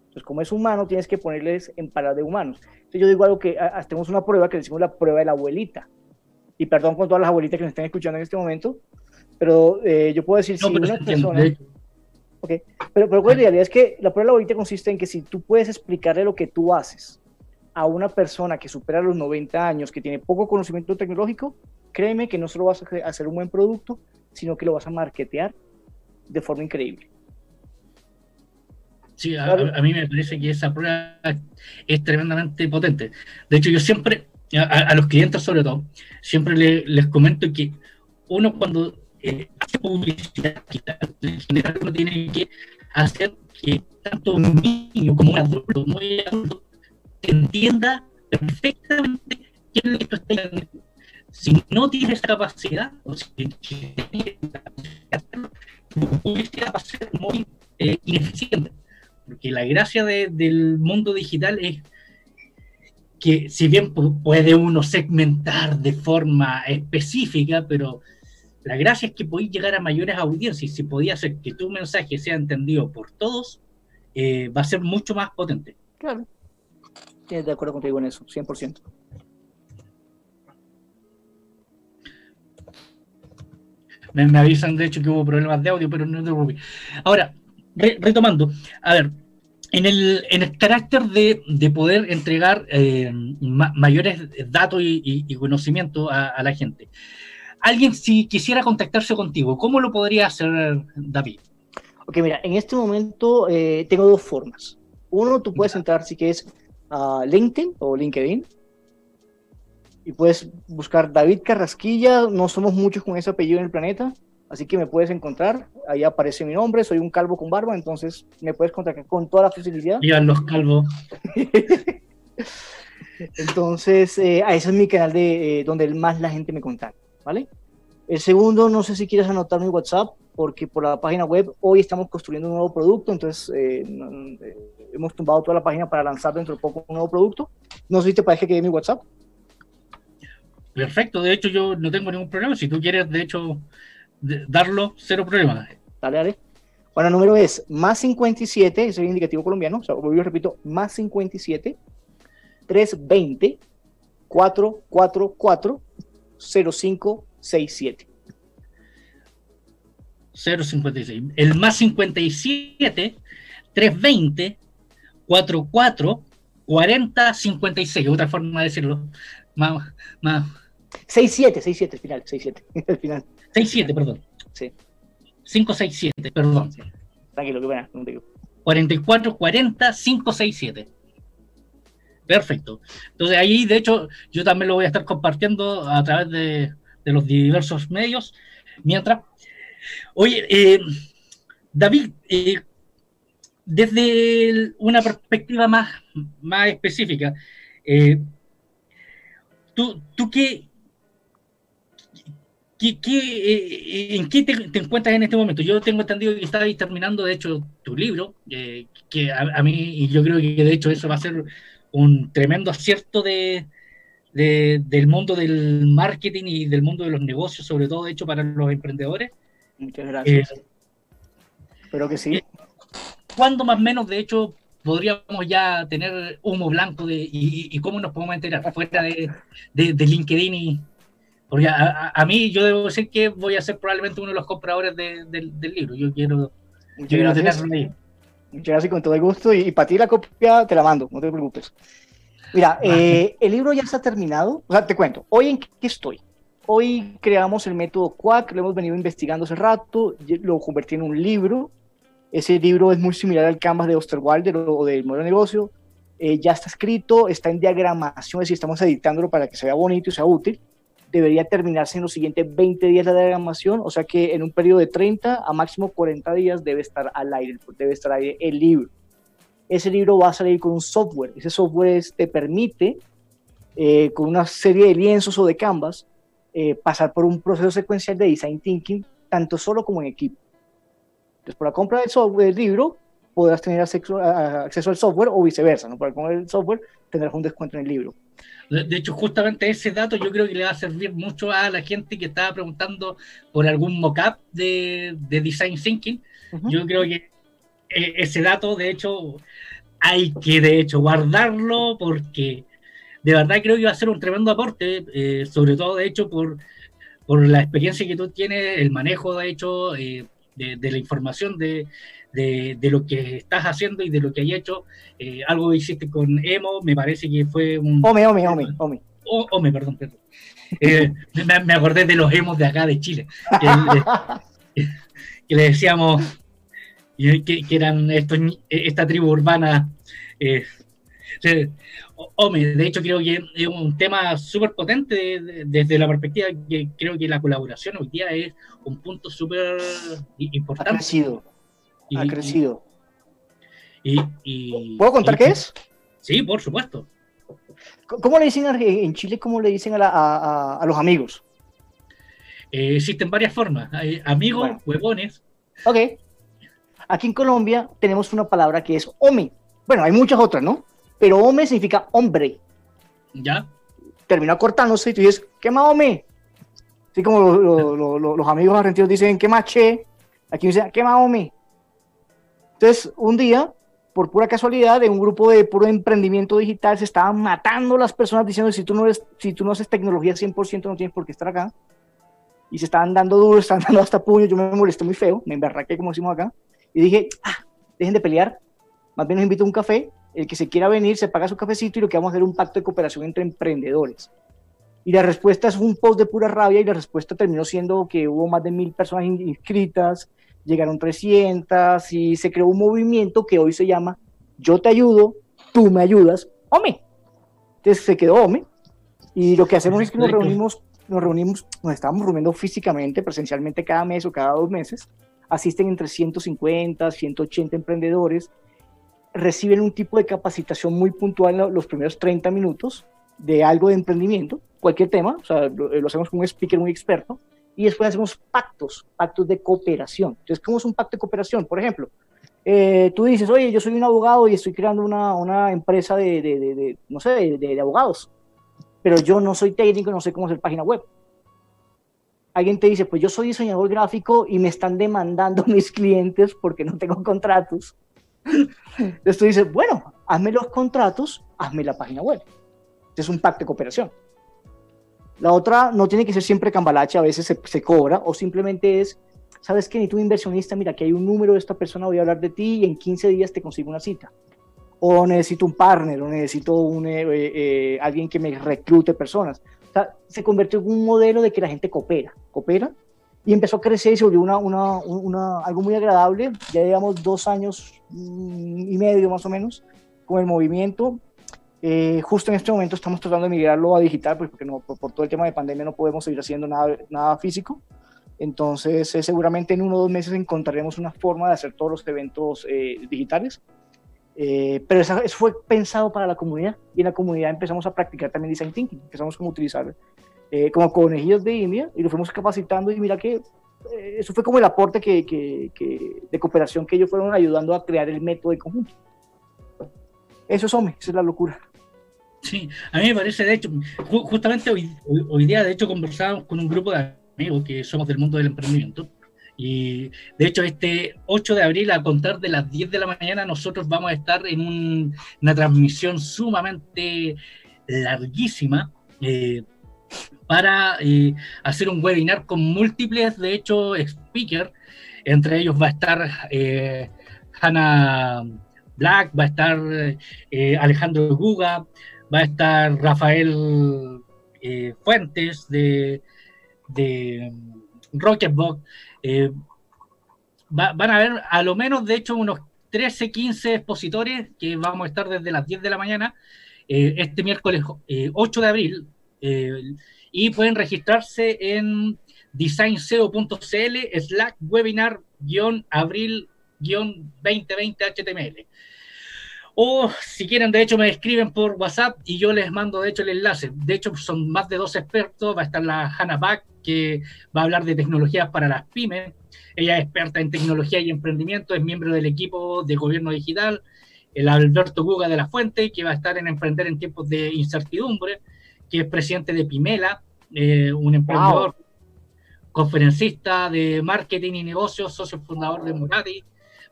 C: Entonces, como es humano, tienes que ponerles en palabras de humanos. Entonces, yo digo algo que hacemos una prueba que le decimos la prueba de la abuelita. Y perdón con todas las abuelitas que nos están escuchando en este momento, pero eh, yo puedo decir, si una persona... Ok, pero, pero la realidad es que la prueba ahorita consiste en que si tú puedes explicarle lo que tú haces a una persona que supera los 90 años, que tiene poco conocimiento tecnológico, créeme que no solo vas a hacer un buen producto, sino que lo vas a marketear de forma increíble.
B: Sí, a, mí me parece que esa prueba es tremendamente potente. De hecho, yo siempre, a, los clientes sobre todo, siempre les comento que uno cuando eh, hace publicidad en general uno tiene que hacer que tanto un niño como un adulto muy adulto entienda perfectamente quién es lo que está haciendo. Si no tiene esa capacidad, o si publicidad va a ser muy eh, ineficiente. Porque la gracia de, del mundo digital es que si bien puede uno segmentar de forma específica, pero la gracia es que podéis llegar a mayores audiencias y si podía hacer que tu mensaje sea entendido por todos, eh, va a ser mucho más potente.
C: Claro. Tienes de acuerdo contigo en eso, 100%.
B: Me, avisan, de hecho, que hubo problemas de audio, pero no te preocupes. Ahora, retomando, a ver, en el, en el carácter de, poder entregar eh, mayores datos y, conocimiento a, la gente. Alguien, si quisiera contactarse contigo, ¿cómo lo podría hacer, David?
C: Ok, mira, en este momento eh, tengo dos formas. Uno, tú puedes entrar si quieres a LinkedIn o LinkedIn y puedes buscar David Carrasquilla. No somos muchos con ese apellido en el planeta, así que me puedes encontrar. Ahí aparece mi nombre, soy un calvo con barba, entonces me puedes contactar con toda la facilidad.
B: Vivan los calvos. [LAUGHS]
C: entonces, eh, ese es mi canal de eh, donde más la gente me contacta, ¿vale? El segundo, no sé si quieres anotar mi WhatsApp, porque por la página web hoy estamos construyendo un nuevo producto, entonces eh, eh, hemos tumbado toda la página para lanzar dentro de poco un nuevo producto. No sé si te parece que mi WhatsApp.
B: Perfecto, de hecho yo no tengo ningún problema. Si tú quieres, de hecho, darlo, cero problema.
C: Dale, dale. Bueno, el número es más 57, ese es el indicativo colombiano, o sea, yo repito, más 57 320 444 0567.
B: 056. El más 57 320 44 40 56. Otra forma de decirlo. Más, más
C: 67, 67 [LAUGHS] el final, 67 el final.
B: 67, perdón.
C: Sí.
B: 567, perdón.
C: Tranquilo, que buena, no digo.
B: 44 40 567. Perfecto. Entonces ahí, de hecho, yo también lo voy a estar compartiendo a través de, de los diversos medios. Mientras, oye, eh, David, eh, desde una perspectiva más, más específica, eh, ¿tú, ¿tú qué, ¿Qué, ¿En qué te, encuentras en este momento? Yo tengo entendido que estás terminando, de hecho, tu libro, que a, mí, y yo creo que de hecho eso va a ser un tremendo acierto de, del mundo del marketing y del mundo de los negocios, sobre todo, de hecho, para los emprendedores.
C: Muchas gracias. Eh, Espero que sí.
B: ¿Cuándo más o menos, de hecho, podríamos ya tener humo blanco de, y, cómo nos podemos enterar fuera de, de, LinkedIn? Y, porque a, mí yo debo decir que voy a ser probablemente uno de los compradores del libro. Yo quiero,
C: quiero tenerlo ahí. Muchas gracias, con todo el gusto. Y, para ti la copia te la mando, no te preocupes. Mira, eh, el libro ya está terminado. O sea, te cuento, hoy en qué estoy. Hoy creamos el método Quack, lo hemos venido investigando hace rato, lo convertí en un libro. Ese libro es muy similar al Canvas de Osterwalder o del modelo de negocio. Eh, ya está escrito, está en diagramación, es decir, estamos editándolo para que se vea bonito y sea útil debería terminarse en los siguientes 20 días de diagramación, o sea que en un periodo de 30 a máximo 40 días debe estar al aire, debe estar el libro. Ese libro va a salir con un software, ese software te permite, eh, con una serie de lienzos o de canvas, eh, pasar por un proceso secuencial de design thinking, tanto solo como en equipo. Entonces, por la compra del software libro, podrás tener acceso, acceso al software o viceversa, ¿no? Por la compra del software tendrás un descuento en el libro.
B: De hecho, justamente ese dato yo creo que le va a servir mucho a la gente que estaba preguntando por algún mockup de, de design thinking. Yo creo que eh, ese dato, de hecho, hay que de hecho guardarlo porque de verdad creo que va a ser un tremendo aporte, eh, sobre todo de hecho por, por la experiencia que tú tienes, el manejo de hecho eh, de, la información de, de, lo que estás haciendo y de lo que hay hecho. Eh, algo que hiciste con Emo, me parece que fue un...
C: Ome, Ome, Ome, Ome.
B: Ome, perdón, perdón. Eh, me, acordé de los Emos de acá de Chile, que, le [LAUGHS] decíamos que, eran estos, esta tribu urbana. Eh, Ome, de hecho creo que es un tema súper potente desde la perspectiva que creo que la colaboración hoy día es un punto súper importante. Ha
C: crecido, ha crecido.
B: Y,
C: ¿Puedo contar qué es?
B: Sí, por supuesto.
C: ¿Cómo le dicen en Chile, cómo le dicen a, los amigos?
B: Eh, existen varias formas. Hay amigos, huevones.
C: Ok. Aquí en Colombia tenemos una palabra que es OME. Bueno, hay muchas otras, ¿no? Pero ome significa hombre.
B: ¿Ya?
C: Termina cortándose y tú dices, ¿qué más ome? Así como los amigos argentinos dicen, ¿qué más che? Aquí dicen, ¿qué más ome? Entonces, un día por pura casualidad, de un grupo de puro emprendimiento digital, se estaban matando las personas diciendo, si tú no, eres, si tú no haces tecnología 100%, no tienes por qué estar acá. Y se estaban dando duro, [LAUGHS] estaban dando hasta puño, yo me molesté muy feo, me emberraqué como decimos acá, y dije, ah, dejen de pelear, más bien nos invito a un café, el que se quiera venir se paga su cafecito y lo que vamos a hacer es un pacto de cooperación entre emprendedores. Y la respuesta es un post de pura rabia y la respuesta terminó siendo que hubo más de mil personas inscritas, llegaron 300 y se creó un movimiento que hoy se llama Yo te ayudo, tú me ayudas, OME. Entonces se quedó OME y lo que hacemos es que nos reunimos, nos reunimos, nos estamos reuniendo físicamente, presencialmente cada mes o cada dos meses. Asisten entre 150, 180 emprendedores, reciben un tipo de capacitación muy puntual los primeros 30 minutos de algo de emprendimiento, cualquier tema, o sea, lo, lo hacemos con un speaker muy experto, y después hacemos pactos, pactos de cooperación. Entonces, ¿cómo es un pacto de cooperación? Por ejemplo, eh, tú dices, oye, yo soy un abogado y estoy creando una, una empresa de, no sé, de, abogados, pero yo no soy técnico, no sé cómo hacer página web. Alguien te dice, pues yo soy diseñador gráfico y me están demandando [LAUGHS] mis clientes porque no tengo contratos. Entonces tú dices, bueno, hazme los contratos, hazme la página web. Es un pacto de cooperación. La otra no tiene que ser siempre cambalache, a veces se, se cobra o simplemente es, sabes que ni tu inversionista, mira que hay un número de esta persona, voy a hablar de ti y en 15 días te consigo una cita. O necesito un partner, o necesito un, eh, eh, alguien que me reclute personas. O sea, se convirtió en un modelo de que la gente coopera, coopera y empezó a crecer y se volvió una, una, una, algo muy agradable. Ya llevamos dos años y medio más o menos con el movimiento eh, justo en este momento estamos tratando de migrarlo a digital, pues porque no, por, todo el tema de pandemia no podemos seguir haciendo nada, nada físico. Entonces, eh, seguramente en uno o dos meses encontraremos una forma de hacer todos los eventos eh, digitales. pero eso, fue pensado para la comunidad y en la comunidad empezamos a practicar también design thinking. Empezamos como utilizar como conejillos de India y lo fuimos capacitando y mira que eso fue como el aporte que, que, que, de cooperación que ellos fueron ayudando a crear el método de conjunto. Eso es hombre, esa es la locura.
B: Sí, a mí me parece, de hecho, justamente hoy, hoy, día, de hecho, conversábamos con un grupo de amigos que somos del mundo del emprendimiento. Y de hecho, este 8 de abril, a contar de las 10 de la mañana, nosotros vamos a estar en una transmisión sumamente larguísima eh, para eh, hacer un webinar con múltiples, de hecho, speakers. Entre ellos va a estar eh, Hannah Black, va a estar Alejandro Guga, va a estar Rafael eh, Fuentes de, de Rocketbox. Eh, van a haber a lo menos, de hecho, unos 13, 15 expositores que vamos a estar desde las 10 de la mañana eh, este miércoles 8 de abril y pueden registrarse en designseo.cl slash webinar-abril-2020 HTML. O si quieren, de hecho, me escriben por WhatsApp y yo les mando, de hecho, el enlace. De hecho, son más de dos expertos. Va a estar la Hannah Back, que va a hablar de tecnologías para las pymes. Ella es experta en tecnología y emprendimiento, es miembro del equipo de gobierno digital. El Alberto Guga de la Fuente, que va a estar en Emprender en tiempos de incertidumbre, que es presidente de Pimela, eh, un emprendedor, conferencista de marketing y negocios, socio fundador de Murati.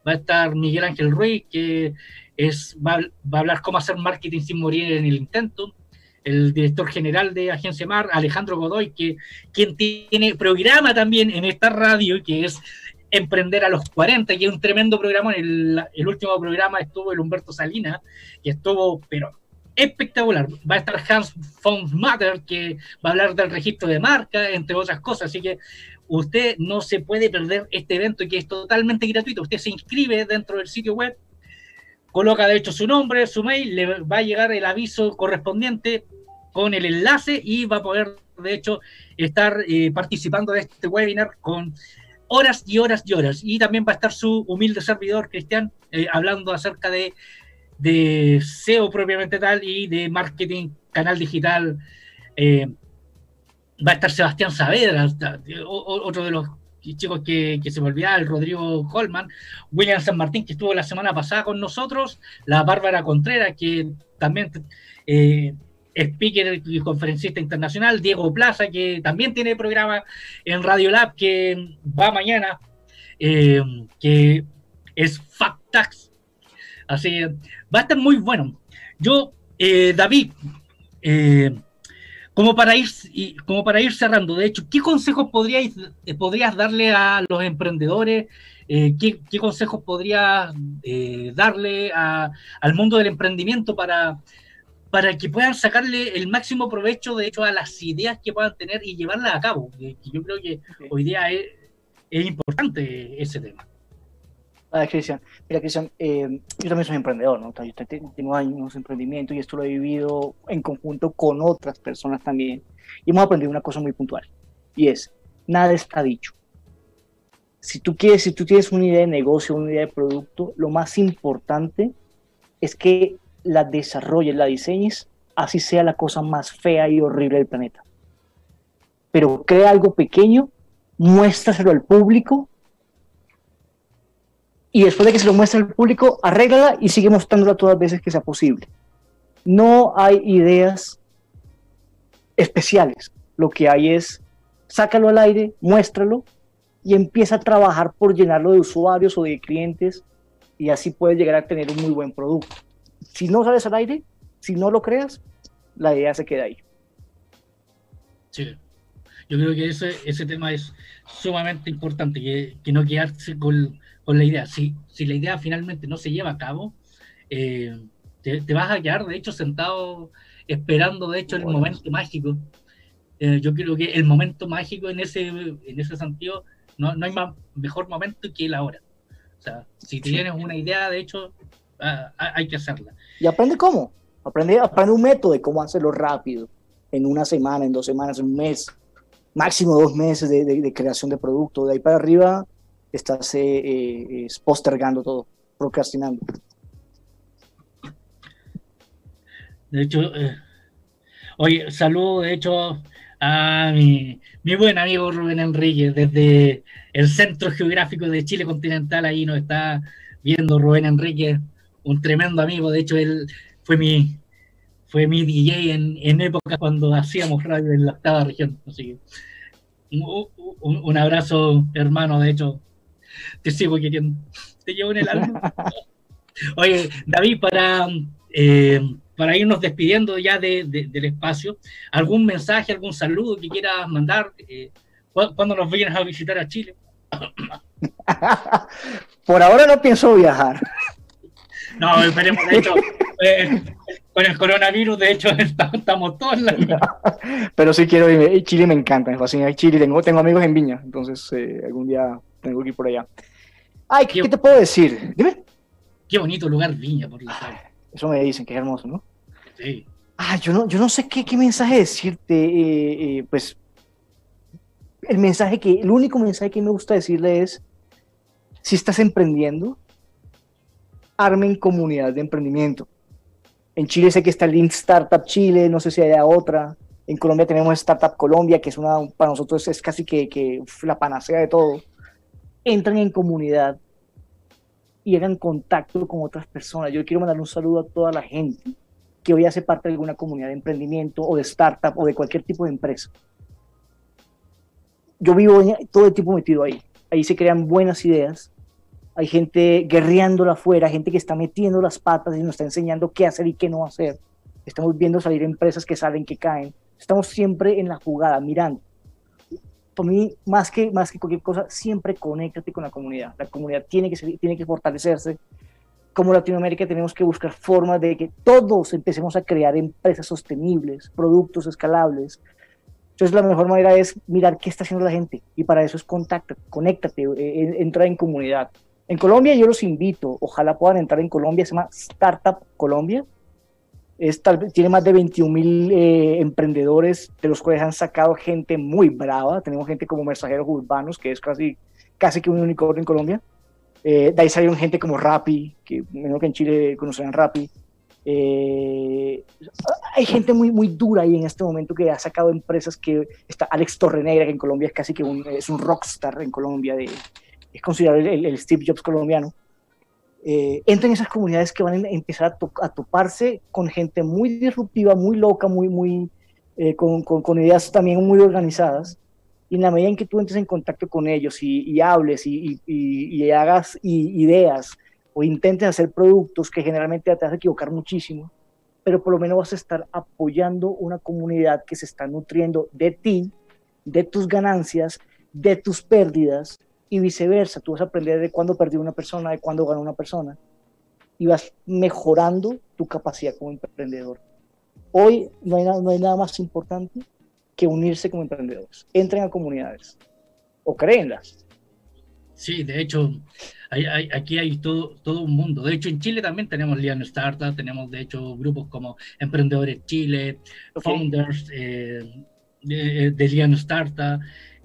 B: Va a estar Miguel Ángel Ruiz, que es, va, a hablar cómo hacer marketing sin morir en el intento. El director general de Agencia Mar, Alejandro Godoy, que quien tiene programa también en esta radio, que es Emprender a los 40, que es un tremendo programa. En el, último programa estuvo el Humberto Salinas, que estuvo, pero espectacular. Va a estar Hans von Matter, que va a hablar del registro de marca, entre otras cosas. Así que usted no se puede perder este evento que es totalmente gratuito. Usted se inscribe dentro del sitio web coloca de hecho su nombre, su mail, le va a llegar el aviso correspondiente con el enlace y va a poder de hecho estar eh, participando de este webinar con horas y horas y horas. Y también va a estar su humilde servidor, Cristian, eh, hablando acerca de, de, SEO propiamente tal y de marketing, canal digital. Eh, va a estar Sebastián Saavedra, otro de los chicos que, se me olvidaba, el Rodrigo Holman, William San Martín, que estuvo la semana pasada con nosotros, la Bárbara Contreras, que también eh, speaker y conferencista internacional, Diego Plaza, que también tiene programa en Radio Lab, que va mañana, eh, que es Factax. Así que va a estar muy bueno. Yo, eh, David, eh, como para ir como para ir cerrando, de hecho, ¿qué consejos podríais, eh, podrías darle a los emprendedores? ¿qué, consejos podrías darle al mundo del emprendimiento para, para que puedan sacarle el máximo provecho, de hecho, a las ideas que puedan tener y llevarlas a cabo? yo creo que hoy día es, es importante ese tema.
C: Ah, Cristian, mira, Cristian, eh, yo también soy emprendedor, ¿no? Yo tengo años de emprendimiento y esto lo he vivido en conjunto con otras personas también. Y hemos aprendido una cosa muy puntual, y es, nada está dicho. Si tú quieres, si tú tienes una idea de negocio, una idea de producto, lo más importante es que la desarrolles, la diseñes, así sea la cosa más fea y horrible del planeta. Pero crea algo pequeño, muéstraselo al público y después de que se lo muestre al público, arréglala y sigue mostrándola todas las veces que sea posible. No hay ideas especiales. Lo que hay es, sácalo al aire, muéstralo y empieza a trabajar por llenarlo de usuarios o de clientes y así puedes llegar a tener un muy buen producto. Si no sales al aire, si no lo creas, la idea se queda ahí.
B: Sí, yo creo que ese, ese tema es sumamente importante, que, que no quedarse con, con la idea. Si, si la idea finalmente no se lleva a cabo, eh, te, vas a quedar, de hecho, sentado esperando, de hecho, el momento mágico. Eh, yo creo que el momento mágico en ese, en ese sentido, no, no hay más, mejor momento que la hora. O sea, si tienes una idea, de hecho, ah, ah, hay que hacerla.
C: Y aprende cómo. Aprende, aprende un método de cómo hacerlo rápido, en una semana, en dos semanas, en un mes, máximo dos meses de, de creación de producto. De ahí para arriba, estás eh, eh, postergando todo, procrastinando.
B: De hecho, eh, oye, saludo de hecho a mi, mi buen amigo Rubén Enrique desde el Centro Geográfico de Chile Continental, ahí nos está viendo Rubén Enrique, un tremendo amigo, de hecho él fue mi fue mi DJ en, en época cuando hacíamos radio en la octava región, así que un abrazo hermano, de hecho te sigo queriendo, te llevo en el alma. Oye, David, para, eh, para irnos despidiendo ya del espacio, ¿algún mensaje, algún saludo que quieras mandar eh, cuando nos vienes a visitar a Chile? [LAUGHS]
C: Por ahora no pienso viajar.
B: No, esperemos, de hecho, [LAUGHS] eh, con el coronavirus, de hecho, [LAUGHS] estamos todos en la...
C: Pero sí quiero ir, Chile me encanta, me fascina Chile, tengo, tengo amigos en Viña, entonces algún día tengo que ir por allá. Ay, ¿qué, te puedo decir? Dime.
B: Qué bonito lugar Viña, por la
C: Eso me dicen que es hermoso, ¿no? Sí. Ah, yo no, yo no sé qué, qué mensaje decirte. Eh, eh, pues el mensaje que, el único mensaje que me gusta decirle es, si estás emprendiendo, armen comunidad de emprendimiento. En Chile sé que está el Link Startup Chile, no sé si hay otra. En Colombia tenemos Startup Colombia, que es una, para nosotros es casi que, que la panacea de todo entran en comunidad y hagan contacto con otras personas. Yo quiero mandar un saludo a toda la gente que hoy hace parte de alguna comunidad de emprendimiento o de startup o de cualquier tipo de empresa. Yo vivo todo el tiempo metido ahí. Ahí se crean buenas ideas. Hay gente guerreándola afuera, gente que está metiendo las patas y nos está enseñando qué hacer y qué no hacer. Estamos viendo salir empresas que salen, que caen. Estamos siempre en la jugada, mirando para mí, más que, más que cualquier cosa, siempre conéctate con la comunidad. La comunidad tiene que, tiene que fortalecerse. Como Latinoamérica tenemos que buscar formas de que todos empecemos a crear empresas sostenibles, productos escalables. Entonces la mejor manera es mirar qué está haciendo la gente y para eso es contacta, conéctate, eh, entra en comunidad. En Colombia yo los invito, ojalá puedan entrar en Colombia, se llama Startup Colombia tiene más de 21 mil eh, emprendedores, de los cuales han sacado gente muy brava. Tenemos gente como Mensajeros Urbanos, que es casi, casi que un unicornio en Colombia. Eh, de ahí salieron gente como Rappi, que menos que en Chile conocerán Rappi. Eh, hay gente muy, muy dura ahí en este momento que ha sacado empresas que está Alex Torrenegra, que en Colombia es casi que un, es un rockstar en Colombia, de, es considerado el Steve Jobs colombiano eh, entren en esas comunidades que van a empezar a, toparse con gente muy disruptiva, muy loca, muy, muy, eh, con, ideas también muy organizadas. Y en la medida en que tú entres en contacto con ellos y, hables y, y, hagas ideas, o intenten hacer productos que generalmente te vas a equivocar muchísimo, pero por lo menos vas a estar apoyando una comunidad que se está nutriendo de ti, de tus ganancias, de tus pérdidas y viceversa. Tú vas a aprender de cuándo perdió una persona, de cuándo ganó una persona y vas mejorando tu capacidad como emprendedor. Hoy no hay, nada, no hay nada más importante que unirse como emprendedores. Entren a comunidades o créenlas.
B: Sí, de hecho, aquí hay todo, todo un mundo. De hecho, en Chile también tenemos Lian Startup, tenemos de hecho grupos como Emprendedores Chile, Founders eh, de, de Lian Startup.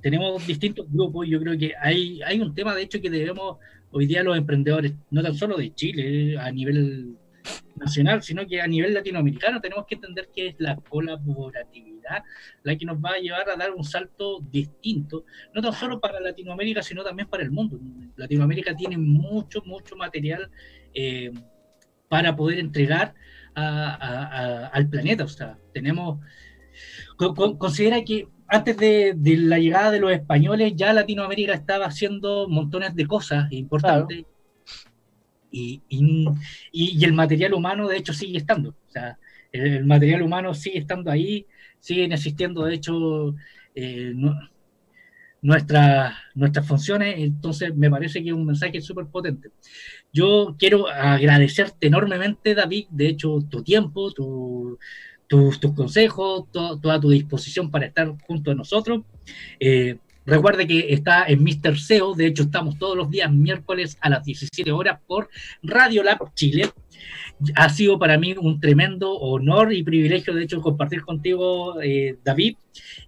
B: Tenemos distintos grupos. Yo creo que hay, hay un tema, de hecho, que debemos hoy día los emprendedores, no tan solo de Chile, a nivel nacional, sino que a nivel latinoamericano tenemos que entender que es la colaboratividad la que nos va a llevar a dar un salto distinto, no tan solo para Latinoamérica, sino también para el mundo. Latinoamérica tiene mucho, mucho material eh, para poder entregar al planeta. O sea, tenemos, considera que antes de, la llegada de los españoles ya Latinoamérica estaba haciendo montones de cosas importantes. Y, y, el material humano, de hecho, sigue estando. O sea, el, material humano sigue estando ahí, siguen existiendo, de hecho, eh, nuestras, nuestras funciones. Entonces, me parece que es un mensaje súper potente. Yo quiero agradecerte enormemente, David, de hecho, tu tiempo, tu, tus, consejos, toda tu disposición para estar junto a nosotros. Eh, Recuerde que está en Mr. SEO, de hecho estamos todos los días miércoles a las 17 horas por Radio Lab Chile. Ha sido para mí un tremendo honor y privilegio, de hecho, compartir contigo, eh, David,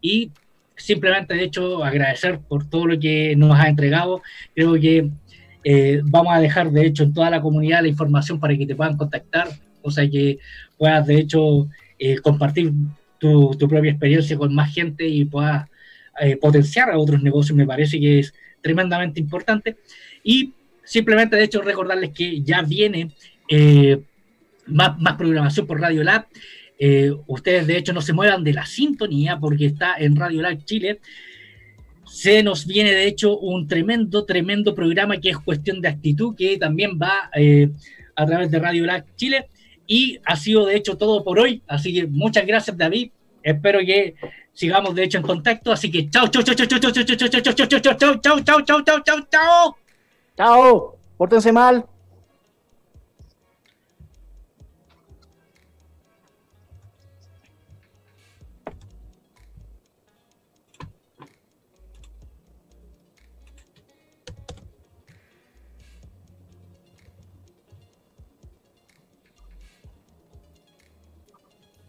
B: y simplemente, de hecho, agradecer por todo lo que nos ha entregado. Creo que eh, vamos a dejar, de hecho, en toda la comunidad la información para que te puedan contactar, o sea que puedas, de hecho, eh, compartir tu, tu propia experiencia con más gente y puedas eh, potenciar a otros negocios, me parece que es tremendamente importante. Y simplemente, de hecho, recordarles que ya viene eh, más, más, programación por Radio Lab. Eh, ustedes, de hecho, no se muevan de la sintonía porque está en Radio Lab Chile. Se nos viene, de hecho, un tremendo, tremendo programa que es cuestión de actitud, que también va a través de Radio Lab Chile. Y ha sido, de hecho, todo por hoy. Así que muchas gracias, David. Espero que sigamos de hecho en contacto, así que chao, chao, chao, chao, chao, chao, chao, chao, chao, chao, chao, chao, chao, chao, chao, chao, chao,
C: chao. Pórtense mal.